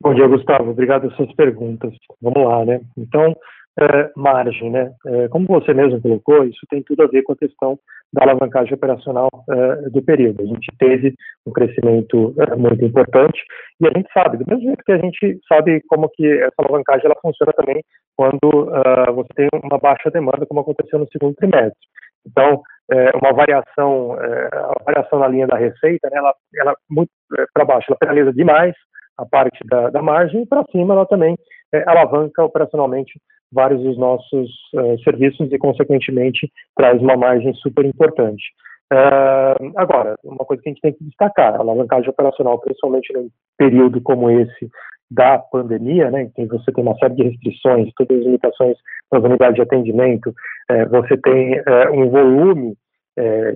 Bom dia, Gustavo. Obrigado pelas suas perguntas. Vamos lá, né? Então, é, margem, né? É, como você mesmo colocou, isso tem tudo a ver com a questão da alavancagem operacional é, do período. A gente teve um crescimento muito importante e a gente sabe, do mesmo jeito que a gente sabe como que essa alavancagem ela funciona também quando você tem uma baixa demanda, como aconteceu no segundo trimestre. Então, uma variação, a variação na linha da receita, né, ela, ela muito é, para baixo, ela penaliza demais a parte da, da margem e para cima ela também é, alavanca operacionalmente vários dos nossos é, serviços e, consequentemente, traz uma margem super importante. É, agora, uma coisa que a gente tem que destacar, a alavancagem operacional, principalmente num período como esse da pandemia, né, em que você tem uma série de restrições, todas as limitações nas unidades de atendimento, é, você tem um volume,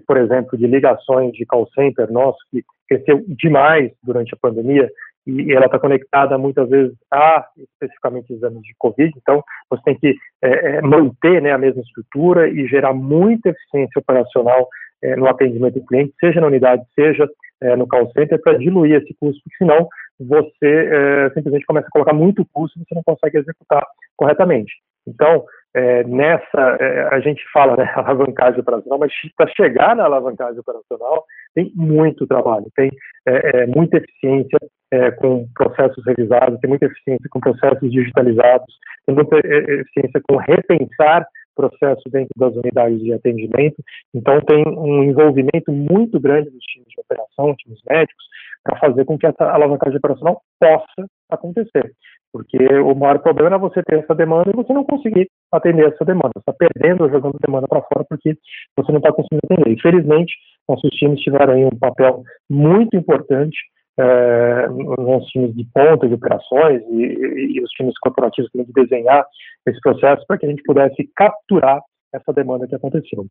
por exemplo, de ligações de call center nosso que cresceu demais durante a pandemia e ela está conectada muitas vezes a especificamente exames de Covid, então você tem que é, é, manter né, a mesma estrutura e gerar muita eficiência operacional é, no atendimento do cliente, seja na unidade, seja no call center, para diluir esse custo, porque senão você é, simplesmente começa a colocar muito custo e você não consegue executar corretamente. Então, é, nessa, é, a gente fala, né, alavancagem operacional, mas para chegar na alavancagem operacional tem muito trabalho, tem é, é, muita eficiência é, com processos revisados, tem muita eficiência com processos digitalizados, tem muita eficiência com repensar processo dentro das unidades de atendimento, então tem um envolvimento muito grande dos times de operação, times médicos, para fazer com que essa alavancagem operacional possa acontecer. Porque o maior problema é você ter essa demanda e você não conseguir atender essa demanda. Você está perdendo jogando demanda para fora porque você não está conseguindo atender. Infelizmente, nossos times tiveram aí um papel muito importante é, nos times de ponta de operações e, e, e os times corporativos também de desenhar esse processo para que a gente pudesse capturar essa demanda que aconteceu.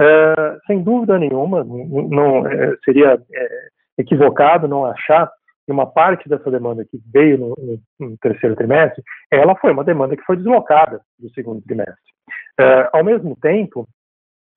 É, sem dúvida nenhuma, não é, seria é, equivocado não achar que uma parte dessa demanda que veio no, no, no, terceiro trimestre, ela foi uma demanda que foi deslocada do segundo trimestre. É, ao mesmo tempo,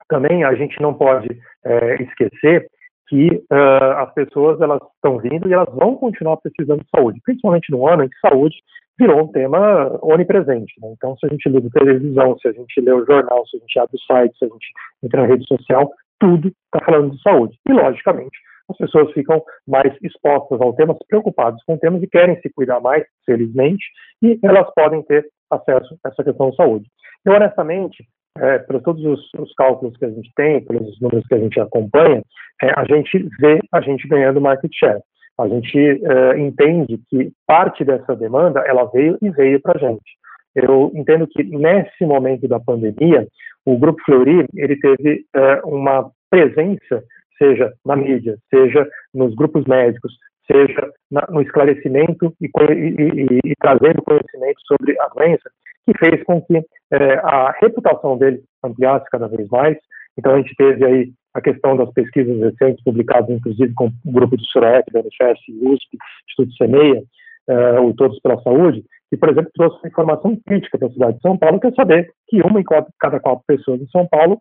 também a gente não pode é, esquecer que uh, as pessoas elas estão vindo e elas vão continuar precisando de saúde, principalmente no ano em que saúde virou um tema onipresente. Né? Então, se a gente a televisão, se a gente lê o jornal, se a gente abre o site, se a gente entra na rede social, tudo está falando de saúde. E, logicamente, as pessoas ficam mais expostas ao tema, preocupadas com temas e querem se cuidar mais, felizmente, e elas podem ter acesso a essa questão de saúde. Eu, honestamente, é, todos os, os, cálculos que a gente tem, pelos números que a gente acompanha, é, a gente vê a gente ganhando market share. A gente é, entende que parte dessa demanda ela veio e veio para a gente. Eu entendo que nesse momento da pandemia, o Grupo Fleury ele teve é, uma presença, seja na mídia, seja nos grupos médicos, seja na, no esclarecimento e, e, e, e trazendo conhecimento sobre a doença, que fez com que é, a reputação dele ampliasse cada vez mais. Então, a gente teve aí a questão das pesquisas recentes, publicadas inclusive com o grupo do SUREP, da UNIFES, USP, Instituto CEMEIA, é, o Todos pela Saúde, que, por exemplo, trouxe uma informação crítica para a cidade de São Paulo, que é saber que uma em cada quatro pessoas em São Paulo,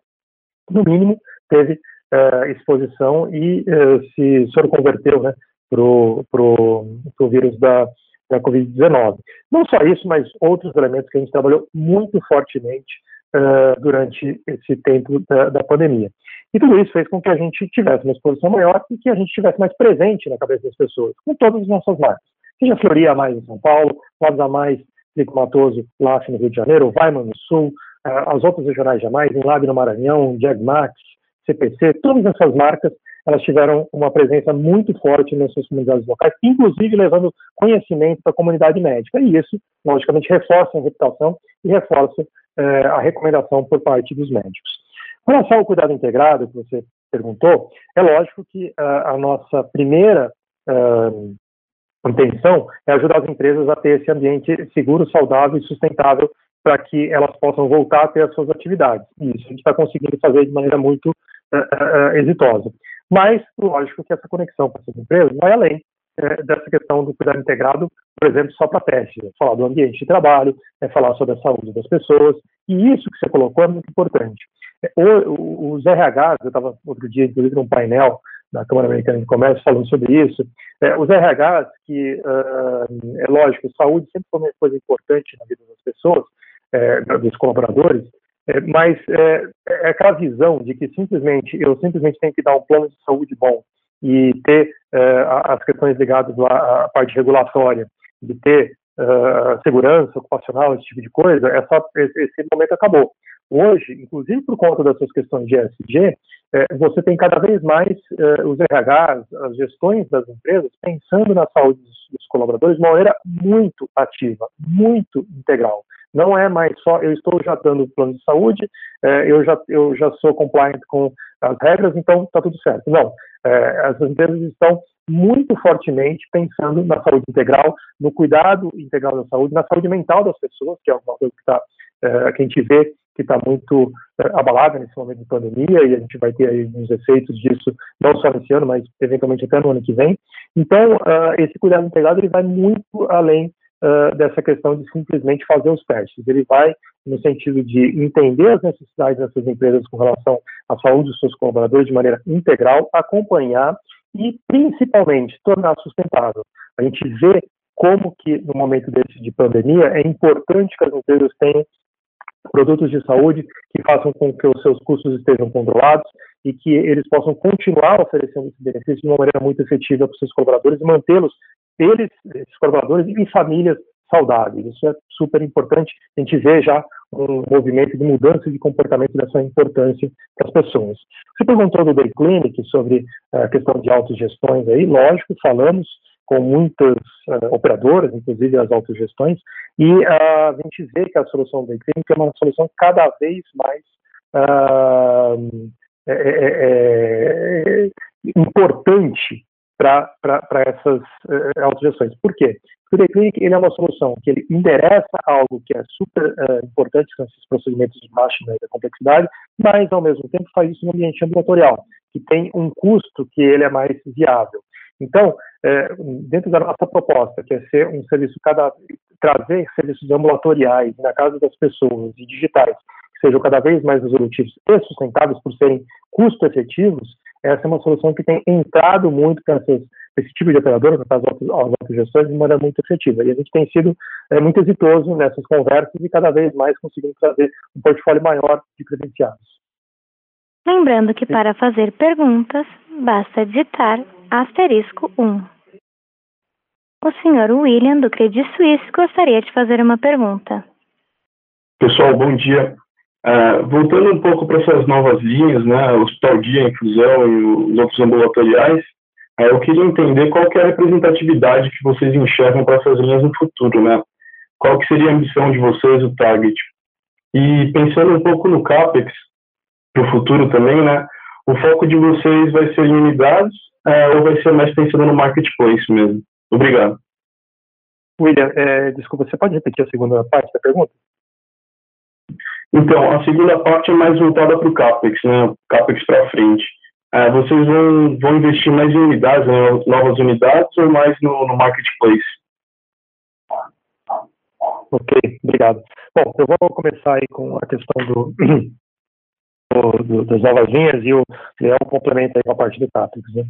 no mínimo, teve é, exposição e é, se converteu né, para o vírus da, da Covid-19. Não só isso, mas outros elementos que a gente trabalhou muito fortemente uh, durante esse tempo da, da, pandemia. E tudo isso fez com que a gente tivesse uma exposição maior e que a gente estivesse mais presente na cabeça das pessoas, com todas as nossas marcas. Seja Floria mais em São Paulo, Lados a Mais, Rico Matoso, lá no Rio de Janeiro, Weimar no Sul, uh, as outras regionais jamais, em Lab no Maranhão, Jag Max, CPC, todas essas marcas elas tiveram uma presença muito forte nas suas comunidades locais, inclusive levando conhecimento para a comunidade médica. E isso, logicamente, reforça a reputação e reforça eh, a recomendação por parte dos médicos. Com relação ao cuidado integrado, que você perguntou, é lógico que uh, a nossa primeira uh, intenção é ajudar as empresas a ter esse ambiente seguro, saudável e sustentável para que elas possam voltar a ter as suas atividades. E isso a gente está conseguindo fazer de maneira muito uh, exitosa. Mas, lógico que essa conexão com essas empresas vai além dessa questão do cuidado integrado, por exemplo, só para teste. É falar do ambiente de trabalho, falar sobre a saúde das pessoas, e isso que você colocou é muito importante. Os RHs, eu estava outro dia, inclusive, num painel da Câmara Americana de Comércio falando sobre isso, os RHs, que, uh, é lógico, saúde sempre foi uma coisa importante na vida das pessoas, dos colaboradores, mas é, é, aquela visão de que simplesmente eu simplesmente tenho que dar um plano de saúde bom e ter é, as questões ligadas à, parte regulatória, de ter uh, segurança ocupacional, esse tipo de coisa, essa, esse momento acabou. Hoje, inclusive por conta dessas questões de ESG, é, você tem cada vez mais é, os RHs, as gestões das empresas, pensando na saúde dos, dos colaboradores de uma maneira muito ativa, muito integral. Não é mais só eu estou já dando plano de saúde, é, eu, já, eu já sou compliant com as regras, então está tudo certo. Não, é, as empresas estão muito fortemente pensando na saúde integral, no cuidado integral da saúde, na saúde mental das pessoas, que é uma coisa que, tá, é, que a gente vê que está muito é, abalada nesse momento de pandemia, e a gente vai ter aí uns efeitos disso, não só nesse ano, mas eventualmente até no ano que vem. Então, uh, esse cuidado integrado ele vai muito além uh, dessa questão de simplesmente fazer os testes. Ele vai no sentido de entender as necessidades dessas empresas com relação à saúde dos seus colaboradores de maneira integral, acompanhar e, principalmente, tornar sustentável. A gente vê como que, no momento desse de pandemia, é importante que as empresas tenham produtos de saúde que façam com que os seus custos estejam controlados e que eles possam continuar oferecendo esse benefício de uma maneira muito efetiva para os seus colaboradores e mantê-los eles, esses colaboradores, e famílias saudáveis. Isso é super importante. A gente vê já um movimento de mudança de comportamento dessa importância para as pessoas. Você perguntou do Day Clinic sobre a questão de autogestões aí, lógico, falamos com muitas uh, operadoras, inclusive as autogestões, e uh, a gente vê que a solução do Day Clinic é uma solução cada vez mais uh, é, é, é, importante para essas uh, autogestões. Por quê? Porque o Day Clinic ele é uma solução que ele endereça algo que é super uh, importante, com esses procedimentos de máquina da complexidade, mas, ao mesmo tempo, faz isso no ambiente ambulatorial, que tem um custo que ele é mais viável. Então, é, dentro da nossa proposta, que é ser um serviço cada trazer serviços ambulatoriais na casa das pessoas e digitais que sejam cada vez mais resolutivos e sustentáveis por serem custo efetivos, essa é uma solução que tem entrado muito para esse tipo de operadora, para as autogestões, de maneira muito efetiva. E a gente tem sido é, muito exitoso nessas conversas e cada vez mais conseguindo trazer um portfólio maior de credenciados. Lembrando que para fazer perguntas, basta digitar asterisco 1. O senhor William, do Credit Suisse, gostaria de fazer uma pergunta. Pessoal, bom dia. Uh, voltando um pouco para essas novas linhas, né, Hospital Guia, Infusão e os outros ambulatoriais, uh, eu queria entender qual que é a representatividade que vocês enxergam para essas linhas no futuro, né? Qual que seria a ambição de vocês, o target? E pensando um pouco no CAPEX, para o futuro também, né, o foco de vocês vai ser em unidades uh, ou vai ser mais pensando no marketplace mesmo? Obrigado. William, é, desculpa, você pode repetir a segunda parte da pergunta? Então, a segunda parte é mais voltada para o CAPEX, né? CAPEX para frente. É, vocês vão, vão investir mais em unidades, né? novas unidades, ou mais no, no marketplace? Ok, obrigado. Bom, eu vou começar aí com a questão do, do das novas linhas e o Leão complementa aí com a parte do CAPEX. Né?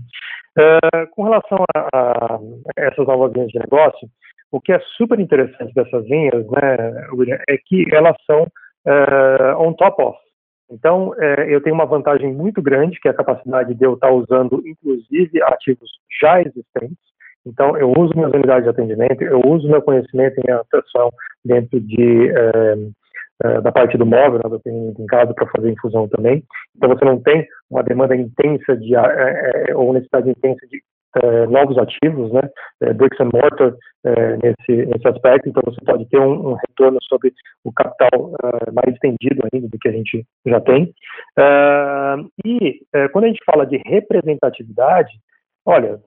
Uh, com relação a, a, essas novas linhas de negócio, o que é super interessante dessas linhas, né, William, é que elas são uh, on top of. Então, uh, eu tenho uma vantagem muito grande, que é a capacidade de eu estar usando, inclusive, ativos já existentes. Então, eu uso minhas unidades de atendimento, eu uso meu conhecimento em atuação dentro de, uh, da parte do móvel, né, do atendimento em casa, para fazer infusão também. Então, você não tem uma demanda intensa de, ou necessidade intensa de é, novos ativos, né, é, bricks and mortar é, nesse, nesse aspecto, então você pode ter um, um retorno sobre o capital mais estendido ainda do que a gente já tem. e quando a gente fala de representatividade, olha,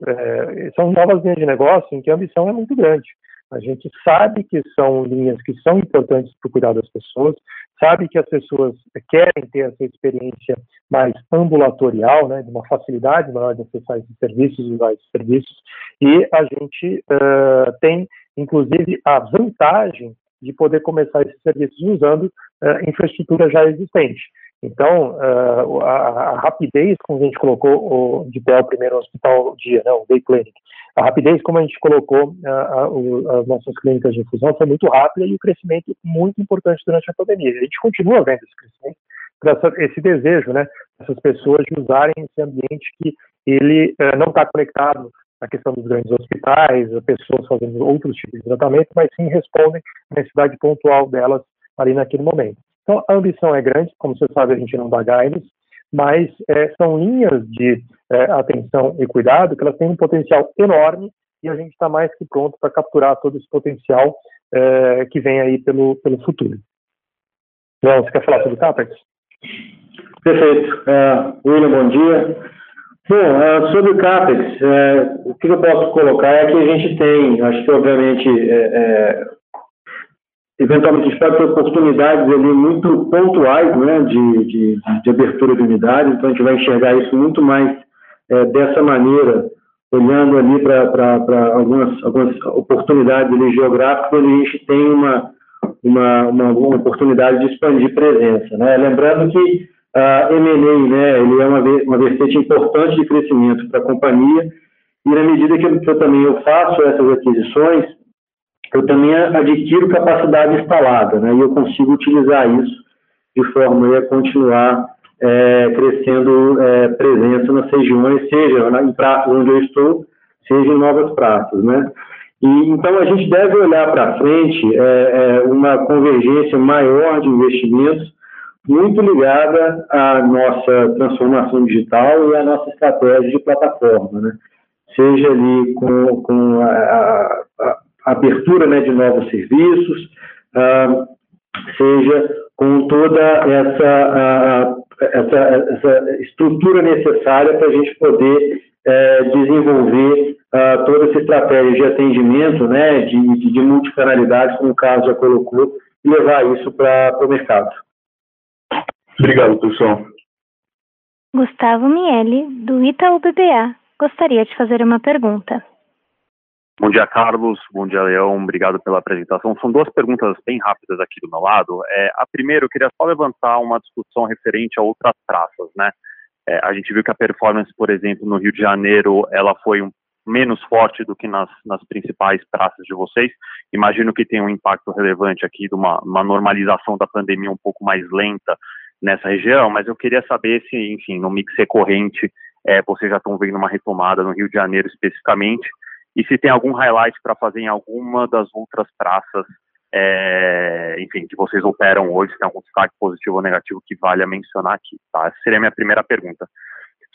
são novas linhas de negócio em que a ambição é muito grande. A gente sabe que são linhas que são importantes para o cuidado das pessoas, sabe que as pessoas querem ter essa experiência mais ambulatorial, né, de uma facilidade maior de acessar esses serviços, usar esses serviços, e a gente uh, tem, inclusive, a vantagem de poder começar esses serviços usando uh, infraestrutura já existente. Então, uh, a, a, rapidez como a gente colocou o, de o primeiro hospital dia, né, o Day Clinic, a rapidez como a gente colocou uh, as nossas clínicas de infusão foi muito rápida e o crescimento muito importante durante a pandemia. A gente continua vendo esse crescimento, essa, esse desejo, né, dessas pessoas de usarem esse ambiente que ele uh, não está conectado à questão dos grandes hospitais, a pessoas fazendo outros tipos de tratamento, mas sim respondem à necessidade pontual delas ali naquele momento. Então, a ambição é grande, como você sabe, a gente não dá guidance, mas é, são linhas de é, atenção e cuidado que elas têm um potencial enorme e a gente está mais que pronto para capturar todo esse potencial é, que vem aí pelo, pelo futuro. João, você quer falar sobre o CAPEX? Perfeito. Uh, William, bom dia. Bom, uh, sobre o CAPEX, uh, o que eu posso colocar é que a gente tem, acho que obviamente eventualmente espero ter oportunidades ali muito pontuais né, de, de, de, abertura de unidade, então a gente vai enxergar isso muito mais é, dessa maneira, olhando ali para algumas, algumas oportunidades ali geográficas, onde a gente tem uma, uma, uma, uma oportunidade de expandir presença. Né? Lembrando que a M&A né, ele é uma, uma vertente importante de crescimento para a companhia, e na medida que eu, que eu também eu faço essas aquisições, eu também adquiro capacidade instalada, né? E eu consigo utilizar isso de forma a continuar é, crescendo é, presença nas regiões, seja em praças onde eu estou, seja em novas praças, né? E, então, a gente deve olhar para frente é, é, uma convergência maior de investimentos, muito ligada à nossa transformação digital e à nossa estratégia de plataforma, né? seja ali com, com a, a, a abertura né, de novos serviços, uh, seja com toda essa, uh, essa, essa estrutura necessária para a gente poder uh, desenvolver uh, toda essa estratégia de atendimento, né, de, de, de multicanalidade, como o caso já colocou, e levar isso para o mercado. Obrigado, pessoal. Gustavo Miele, do Itaú BBA, gostaria de fazer uma pergunta. Bom dia, Carlos. Bom dia, Leão. Obrigado pela apresentação. São duas perguntas bem rápidas aqui do meu lado. É, a primeira, eu queria só levantar uma discussão referente a outras praças, né? É, a gente viu que a performance, por exemplo, no Rio de Janeiro, ela foi um, menos forte do que nas, nas, principais praças de vocês. Imagino que tem um impacto relevante aqui de uma, uma normalização da pandemia um pouco mais lenta nessa região, mas eu queria saber se, enfim, no mix recorrente, é, vocês já estão vendo uma retomada no Rio de Janeiro especificamente, e se tem algum highlight para fazer em alguma das outras praças, é, enfim, que vocês operam hoje, se tem algum destaque positivo ou negativo que vale a mencionar aqui, tá? Essa seria a minha primeira pergunta.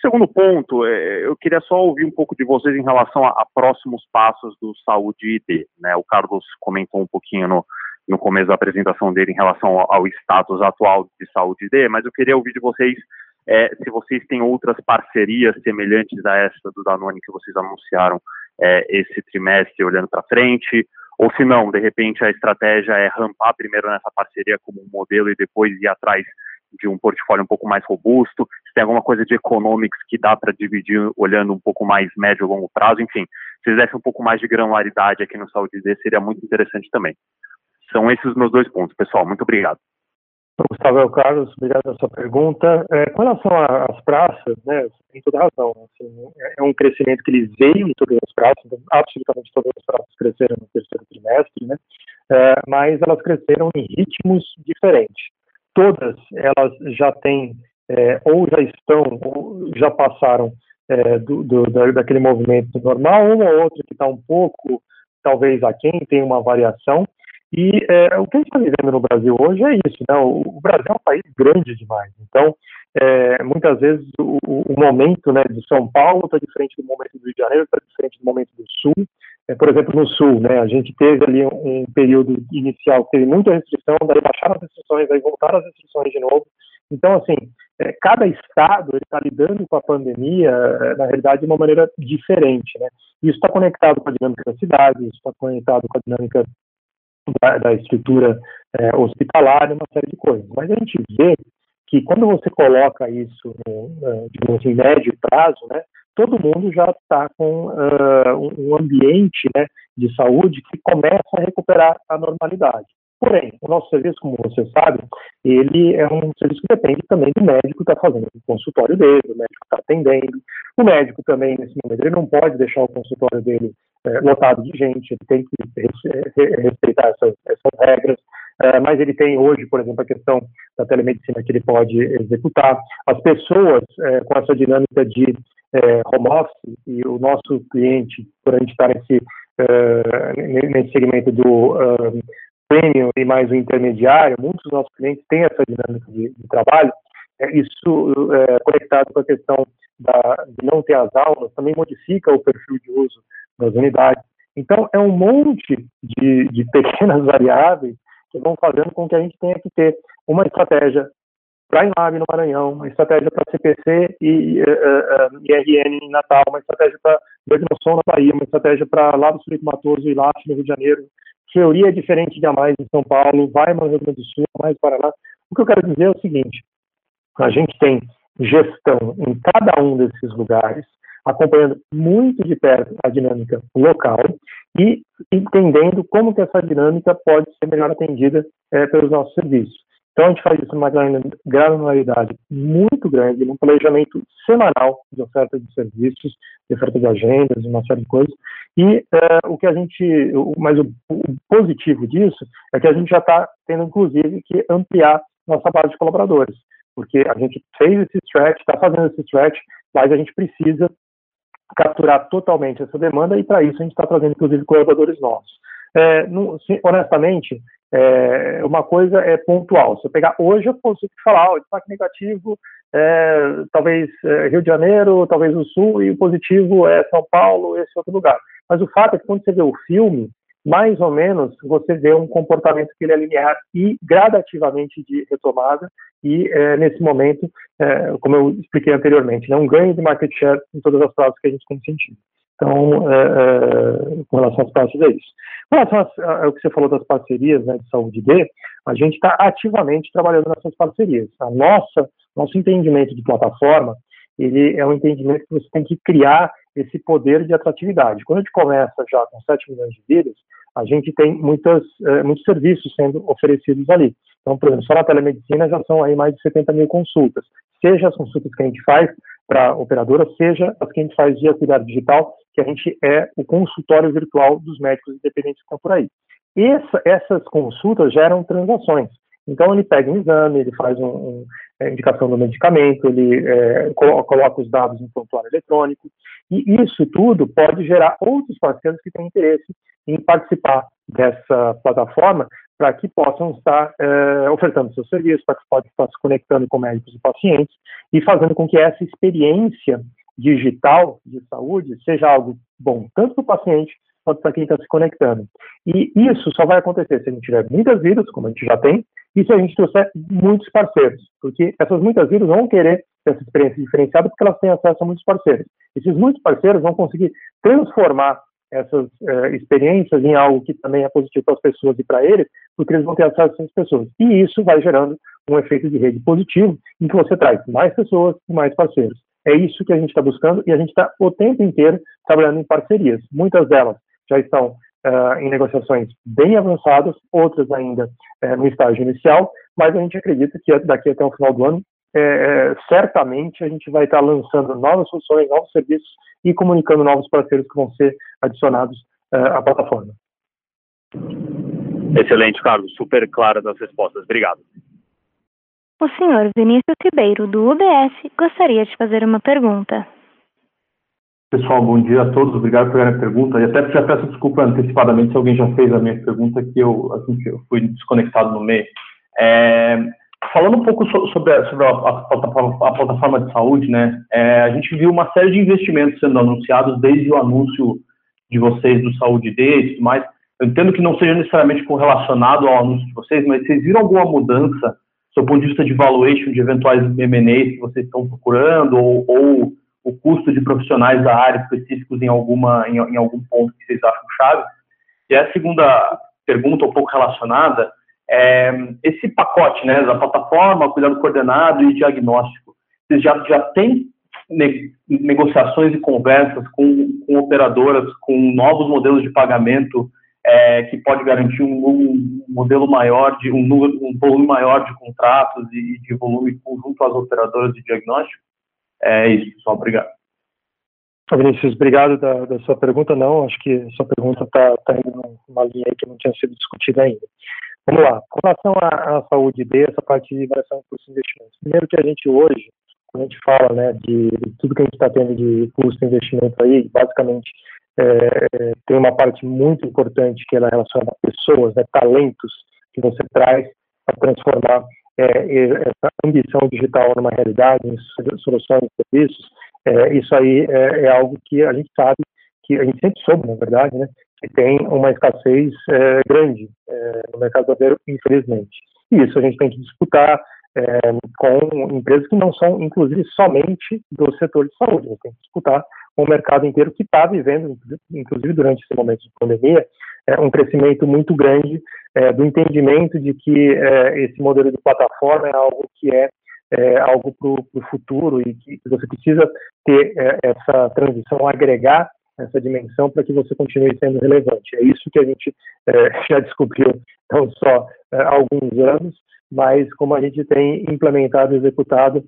Segundo ponto, é, eu queria só ouvir um pouco de vocês em relação a, a próximos passos do Saúde ID, né? O Carlos comentou um pouquinho no, no começo da apresentação dele em relação ao, ao status atual de Saúde ID, mas eu queria ouvir de vocês é, se vocês têm outras parcerias semelhantes a essa do Danone que vocês anunciaram é, esse trimestre olhando para frente, ou se não, de repente a estratégia é rampar primeiro nessa parceria como um modelo e depois ir atrás de um portfólio um pouco mais robusto, se tem alguma coisa de economics que dá para dividir olhando um pouco mais médio e longo prazo, enfim, se desse um pouco mais de granularidade aqui no Saúde D, seria muito interessante também. São esses os meus dois pontos, pessoal. Muito obrigado. Gustavo Carlos, obrigado pela sua pergunta. É, com relação às praças, né, você tem toda razão. Assim, é um crescimento que ele veio em todas as praças, então, absolutamente todas as praças cresceram no terceiro trimestre, né, é, mas elas cresceram em ritmos diferentes. Todas elas já têm, é, ou já estão, ou já passaram é, do, do, daquele movimento normal, uma ou outra que está um pouco, talvez aquém, tem uma variação, e é, o que a gente está vivendo no Brasil hoje é isso, né? O, Brasil é um país grande demais. Então, é, muitas vezes o, o, momento né, de São Paulo está diferente do momento do Rio de Janeiro, está diferente do momento do Sul. É, por exemplo, no Sul, né, a gente teve ali um, um período inicial que teve muita restrição, daí baixaram as restrições, aí voltaram as restrições de novo. Então, assim, é, cada estado está lidando com a pandemia, é, na realidade, de uma maneira diferente. Né? Isso está conectado com a dinâmica da cidade, isso está conectado com a dinâmica da, da estrutura é, hospitalar, uma série de coisas. Mas a gente vê que quando você coloca isso no, uh, assim, médio prazo, né, todo mundo já está com uh, um ambiente né, de saúde que começa a recuperar a normalidade. Porém, o nosso serviço, como você sabe, ele é um serviço que depende também do médico que está fazendo o consultório dele, do médico que está atendendo. O médico também, nesse momento, ele não pode deixar o consultório dele é, lotado de gente, ele tem que respeitar essas, essas regras. É, mas ele tem hoje, por exemplo, a questão da telemedicina que ele pode executar. As pessoas é, com essa dinâmica de é, home office e o nosso cliente, por a gente estar nesse, é, nesse segmento do premium e mais o intermediário, muitos dos nossos clientes têm essa dinâmica de, de trabalho, é, isso é, conectado com a questão da, de não ter as aulas, também modifica o perfil de uso das unidades. Então, é um monte de, de pequenas variáveis que vão fazendo com que a gente tenha que ter uma estratégia para Inlab no Maranhão, uma estratégia para CPC e uh, uh, IRN em Natal, uma estratégia para Diagnoson na Bahia, uma estratégia para Lado Sul Matoso e Lacho no Rio de Janeiro, Fleury é diferente de Amais em São Paulo, vai no Rio Grande do Sul, mais Paraná. O que eu quero dizer é o seguinte: a gente tem gestão em cada um desses lugares, acompanhando muito de perto a dinâmica local e entendendo como que essa dinâmica pode ser melhor atendida é, pelos nossos serviços. Então, a gente faz isso numa granularidade muito grande, num planejamento semanal de oferta de serviços, de oferta de agendas, uma série de coisas. E é, o que a gente, mas o, o, positivo disso é que a gente já está tendo, inclusive, que ampliar nossa base de colaboradores, porque a gente fez esse stretch, está fazendo esse stretch, mas a gente precisa capturar totalmente essa demanda e para isso a gente está trazendo inclusive colaboradores novos. É, honestamente, é, uma coisa é pontual. Se eu pegar hoje, eu consigo falar, o destaque negativo é talvez é, Rio de Janeiro, talvez o Sul, e o positivo é São Paulo, esse outro lugar. Mas o fato é que quando você vê o filme, mais ou menos você vê um comportamento que ele é linear e gradativamente de retomada e é, nesse momento, é, como eu expliquei anteriormente, né, um ganho de market share em todas as praças que a gente tem sentido. Então, é, é com relação às praças, é isso. Com relação ao que você falou das parcerias né, de saúde D, a gente está ativamente trabalhando nessas parcerias. A nossa, nosso entendimento de plataforma, ele é um entendimento que você tem que criar esse poder de atratividade. Quando a gente começa já com 7 milhões de vidas, a gente tem muitas, eh, muitos serviços sendo oferecidos ali. Então, por exemplo, só na telemedicina já são aí mais de 70 mil consultas, seja as consultas que a gente faz para operadora, seja as que a gente faz via cuidado digital, que a gente é o consultório virtual dos médicos independentes que estão por aí. Essa, essas consultas geram transações. Então, ele pega um exame, ele faz um, um é, indicação do medicamento, ele é, coloca os dados no prontuário eletrônico, e isso tudo pode gerar outros parceiros que têm interesse em participar dessa plataforma para que possam estar é, ofertando seus serviços, para que possam estar se conectando com médicos e pacientes e fazendo com que essa experiência digital de saúde seja algo bom tanto para o paciente quanto para quem está se conectando. E isso só vai acontecer se a gente tiver muitas vidas, como a gente já tem, e se a gente trouxer muitos parceiros, porque essas muitas vidas vão querer essa experiência diferenciada porque elas têm acesso a muitos parceiros. Esses muitos parceiros vão conseguir transformar essas eh, experiências em algo que também é positivo para as pessoas e para eles, porque eles vão ter acesso a essas pessoas. E isso vai gerando um efeito de rede positivo, em que você traz mais pessoas e mais parceiros. É isso que a gente está buscando e a gente está o tempo inteiro trabalhando em parcerias. Muitas delas já estão uh, em negociações bem avançadas, outras ainda uh, no estágio inicial, mas a gente acredita que daqui até o final do ano, é, certamente a gente vai estar lançando novas soluções, novos serviços e comunicando novos parceiros que vão ser adicionados uh, à plataforma. Excelente, Carlos. Super claras as respostas. Obrigado. O senhor Vinícius Ribeiro, do UBS, gostaria de fazer uma pergunta. Pessoal, bom dia a todos. Obrigado pela pergunta. E até já peço desculpa antecipadamente se alguém já fez a minha pergunta, que eu, assim, eu fui desconectado no meio. É, falando um pouco sobre a, sobre a, a, a plataforma de saúde, né? É, a gente viu uma série de investimentos sendo anunciados desde o anúncio de vocês do Saúde D e tudo mais. Eu entendo que não seja necessariamente correlacionado ao anúncio de vocês, mas vocês viram alguma mudança do ponto de vista de valuation de eventuais M&As que vocês estão procurando ou, ou o custo de profissionais da área específicos em alguma em, em, algum ponto que vocês acham chave. E a segunda pergunta, um pouco relacionada, é esse pacote, né, da plataforma, cuidado coordenado e diagnóstico. Vocês já já têm ne negociações e conversas com, com operadoras, com novos modelos de pagamento é, que pode garantir um, um, modelo maior de um, um volume maior de contratos e de volume junto às operadoras de diagnóstico? É isso, pessoal. Obrigado. Vinícius, obrigado da, da, sua pergunta. Não, acho que sua pergunta está tá indo numa linha que não tinha sido discutida ainda. Vamos lá. Com relação à, à saúde D, essa parte de variação de custos de investimentos. Primeiro que a gente hoje, quando a gente fala né, de, de tudo que a gente está tendo de custo de investimento aí, basicamente é, tem uma parte muito importante que ela é relacionada a pessoas, né, talentos que você traz para transformar é, essa ambição digital numa realidade, em soluções e serviços, é, isso aí é, é, algo que a gente sabe, que a gente sempre soube, na verdade, né, que tem uma escassez é, grande é, no mercado brasileiro, infelizmente. E isso a gente tem que disputar é, com empresas que não são, inclusive, somente do setor de saúde, a gente tem que disputar com o mercado inteiro que está vivendo, inclusive durante esse momento de pandemia, é, um crescimento muito grande é, do entendimento de que é, esse modelo de plataforma é algo que é, é algo para o futuro e que você precisa ter é, essa transição, agregar essa dimensão para que você continue sendo relevante. É isso que a gente é, já descobriu não só há alguns anos, mas como a gente tem implementado e executado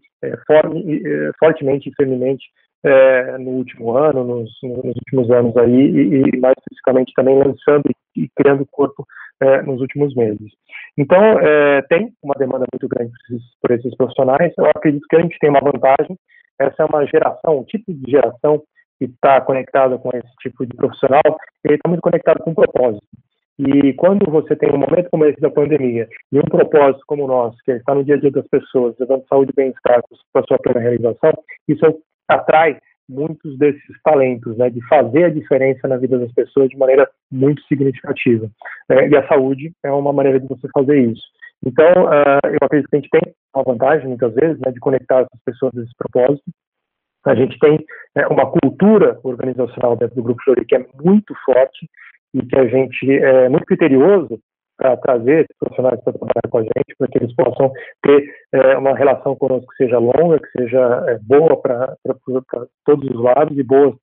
forme, fortemente e firmemente é, no último ano, nos, nos, últimos anos aí, e, e, mais especificamente também lançando e, criando corpo é, nos últimos meses. Então, é, tem uma demanda muito grande por esses, por esses, profissionais. Eu acredito que a gente tem uma vantagem. Essa é uma geração, um tipo de geração está conectado com esse tipo de profissional, ele está muito conectado com o propósito. E quando você tem um momento como esse da pandemia e um propósito como o nosso, que é estar no dia a dia das pessoas, levando saúde e bem-estar para sua plena realização, isso atrai muitos desses talentos, né, de fazer a diferença na vida das pessoas de maneira muito significativa. É, e a saúde é uma maneira de você fazer isso. Então, uh, eu acredito que a gente tem uma vantagem, muitas vezes, né, de conectar essas pessoas a esse propósito. A gente tem é, uma cultura organizacional dentro do Grupo Flori que é muito forte e que a gente é muito criterioso para trazer profissionais para trabalhar com a gente, para que eles possam ter é, uma relação conosco que seja longa, que seja é, boa para todos os lados e boa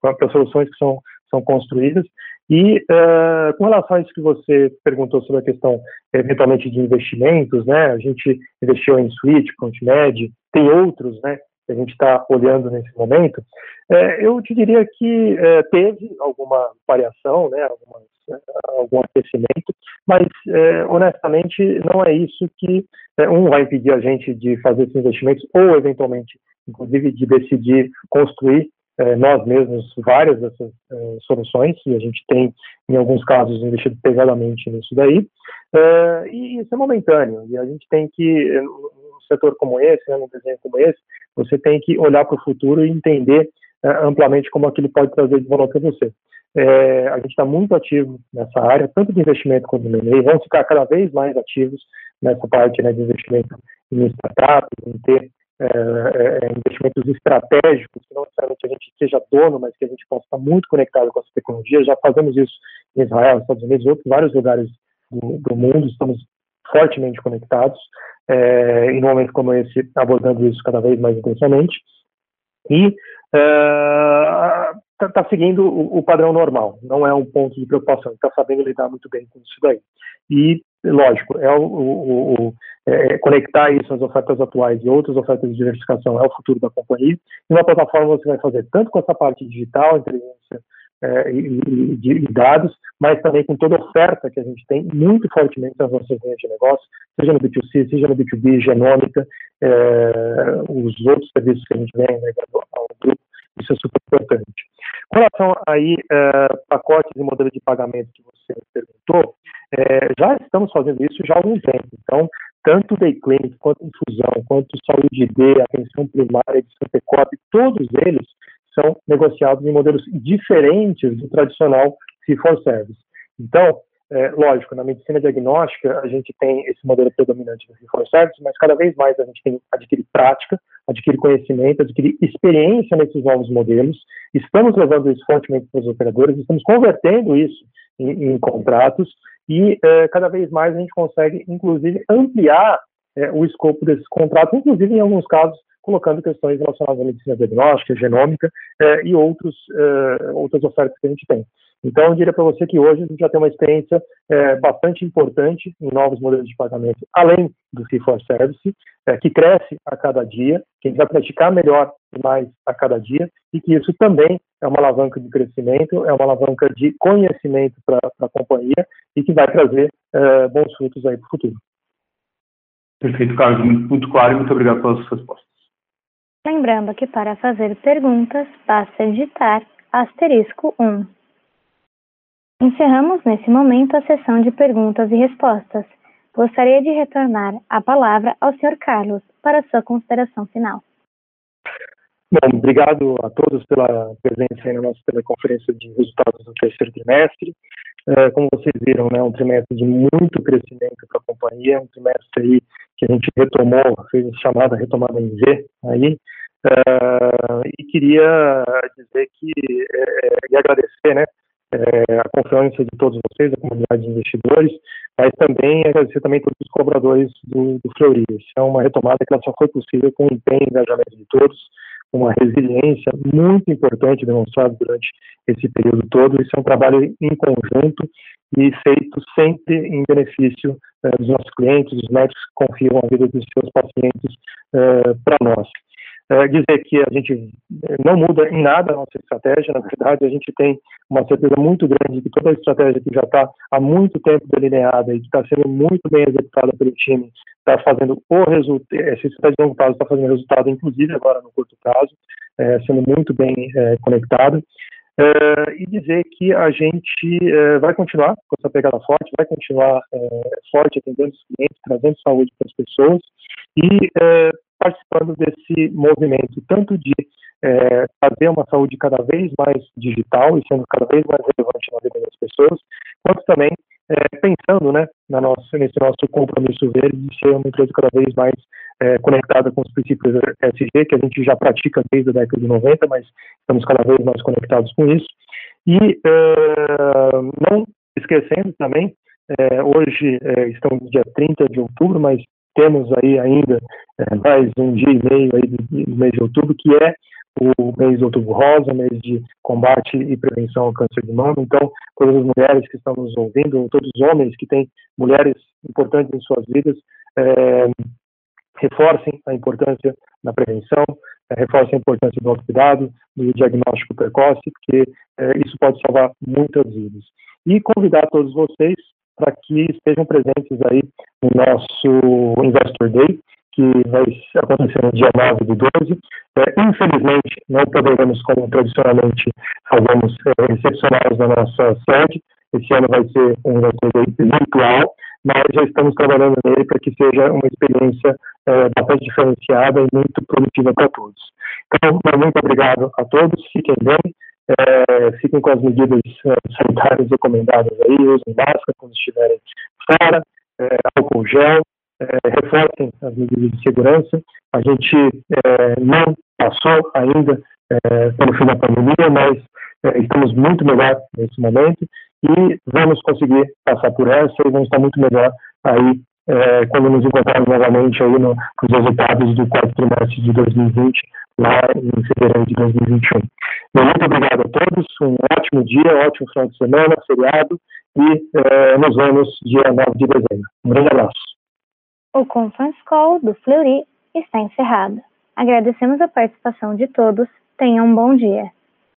para soluções que são, são construídas. E uh, com relação a isso que você perguntou sobre a questão, eventualmente, de investimentos, né, a gente investiu em Switch, ContMed, tem outros, né, que a gente está olhando nesse momento, é, eu te diria que é, teve alguma variação, né, algumas, é, algum aquecimento, mas é, honestamente não é isso que é, um vai impedir a gente de fazer esses investimentos ou eventualmente, inclusive, de decidir construir é, nós mesmos várias dessas soluções e a gente tem em alguns casos investido pesadamente nisso daí e isso é momentâneo e a gente tem que setor como esse, né, num desenho como esse, você tem que olhar para o futuro e entender é, amplamente como aquilo pode trazer de valor para você. É, a gente está muito ativo nessa área, tanto de investimento quanto de M&A, vamos ficar cada vez mais ativos nessa parte né, de investimento em startups, em ter é, é, investimentos estratégicos, que não necessariamente a gente seja dono, mas que a gente possa estar muito conectado com essa tecnologia. Já fazemos isso em Israel, Estados Unidos, outros vários lugares do, do mundo, estamos fortemente conectados é, em um momento como esse, abordando isso cada vez mais intensamente, e está é, tá seguindo o, o, padrão normal, não é um ponto de preocupação, está sabendo lidar muito bem com isso daí. E, lógico, é o, o, o é, conectar isso às ofertas atuais e outras ofertas de diversificação é o futuro da companhia. E uma plataforma você vai fazer tanto com essa parte digital, inteligência é, e, de dados, mas também com toda a oferta que a gente tem muito fortemente nas nossas linhas de negócio, seja no B2C, seja no B2B, genômica, é, os outros serviços que a gente vem né, ao grupo, isso é super importante. Com relação aí é, pacotes e modelo de pagamento que você perguntou, é, já estamos fazendo isso já há algum tempo. Então, tanto Day Clinic, quanto Infusão, quanto Saúde D, Atenção Primária de Santa Copy, todos eles são negociados em modelos diferentes do tradicional fee-for-service. Então, é, lógico, na medicina diagnóstica a gente tem esse modelo predominante do fee-for-service, mas cada vez mais a gente tem adquire prática, adquire conhecimento, adquire experiência nesses novos modelos. Estamos levando isso fortemente para os operadores, estamos convertendo isso em, em contratos e é, cada vez mais a gente consegue, inclusive, ampliar é, o escopo desses contratos, inclusive em alguns casos colocando questões relacionadas à medicina diagnóstica, genômica eh, e outros, eh, outras ofertas que a gente tem. Então, eu diria para você que hoje a gente já tem uma experiência eh, bastante importante em novos modelos de pagamento, além do Fee for Service, que cresce a cada dia, que a gente vai praticar melhor e mais a cada dia, e que isso também é uma alavanca de crescimento, é uma alavanca de conhecimento para a companhia e que vai trazer bons frutos aí para o futuro. Perfeito, Carlos, muito, muito claro e muito obrigado pelas suas respostas. Lembrando que para fazer perguntas, basta digitar asterisco 1. Encerramos nesse momento a sessão de perguntas e respostas. Gostaria de retornar a palavra ao Sr. Carlos para sua consideração final. Bom, obrigado a todos pela presença na nossa teleconferência de resultados do terceiro trimestre. É, como vocês viram, né, um trimestre de muito crescimento para a companhia, um trimestre aí que a gente retomou, fez a chamada retomada em V aí, uh, e queria dizer que, é, e agradecer, né, é, a confiança de todos vocês, a comunidade de investidores, mas também agradecer também todos os colaboradores do, do Fleury. Isso é uma retomada que só foi possível com o empenho e engajamento de todos, uma resiliência muito importante demonstrada durante esse período todo. Isso é um trabalho em conjunto e feito sempre em benefício uh, dos nossos clientes, dos médicos que confiam a vida dos seus pacientes uh, para nós. Uh, dizer que a gente não muda em nada a nossa estratégia, na verdade, a gente tem uma certeza muito grande de que toda a estratégia que já está há muito tempo delineada e que está sendo muito bem executada pelo time está fazendo o resultado, esse estratégia de longo prazo está fazendo resultado, inclusive agora no curto prazo, é, sendo muito bem é, conectado. É, e dizer que a gente é, vai continuar com essa pegada forte, vai continuar é, forte atendendo os clientes, trazendo saúde para as pessoas e é, participando desse movimento, tanto de é, fazer uma saúde cada vez mais digital e sendo cada vez mais relevante na vida das pessoas, quanto também é, pensando né, na nossa, nesse nosso compromisso verde de ser uma empresa cada vez mais é, conectada com os princípios SG, que a gente já pratica desde a década de 90, mas estamos cada vez mais conectados com isso. E é, não esquecendo também, é, hoje é, estamos no dia 30 de outubro, mas temos aí ainda é, mais um dia e meio aí do, do mês de outubro, que é o mês de outubro rosa, mês de combate e prevenção ao câncer de mama. Então, todas as mulheres que estão nos ouvindo, todos os homens que têm mulheres importantes em suas vidas, é, reforcem a importância da prevenção, é, reforcem a importância do autocuidado, do diagnóstico precoce, porque é, isso pode salvar muitas vidas. E convidar todos vocês para que estejam presentes aí no nosso Investor Day, que vai acontecer no dia 9 do 12. É, infelizmente, não poderemos, como tradicionalmente fazemos, é, recepcioná-los na nossa sede. Esse ano vai ser um virtual, mas já estamos trabalhando nele para que seja uma experiência é, bastante diferenciada e muito produtiva para todos. Então, muito obrigado a todos, fiquem bem, é, fiquem com as medidas é, sanitárias recomendadas aí, usem máscara quando estiverem fora, é, álcool gel, é, reforcem as medidas de segurança. A gente é, não passou ainda é, pelo fim da pandemia, mas é, estamos muito melhor nesse momento e vamos conseguir passar por essa e vamos estar muito melhor aí é, quando nos encontrarmos novamente aí no, nos resultados do quarto trimestre de 2020, lá em fevereiro de 2021. muito obrigado a todos, um ótimo dia, um ótimo final de semana, feriado, e é, nos vemos dia 9 de dezembro. Um grande abraço. O Conference Call do Fleury está encerrado. Agradecemos a participação de todos. Tenham um bom dia.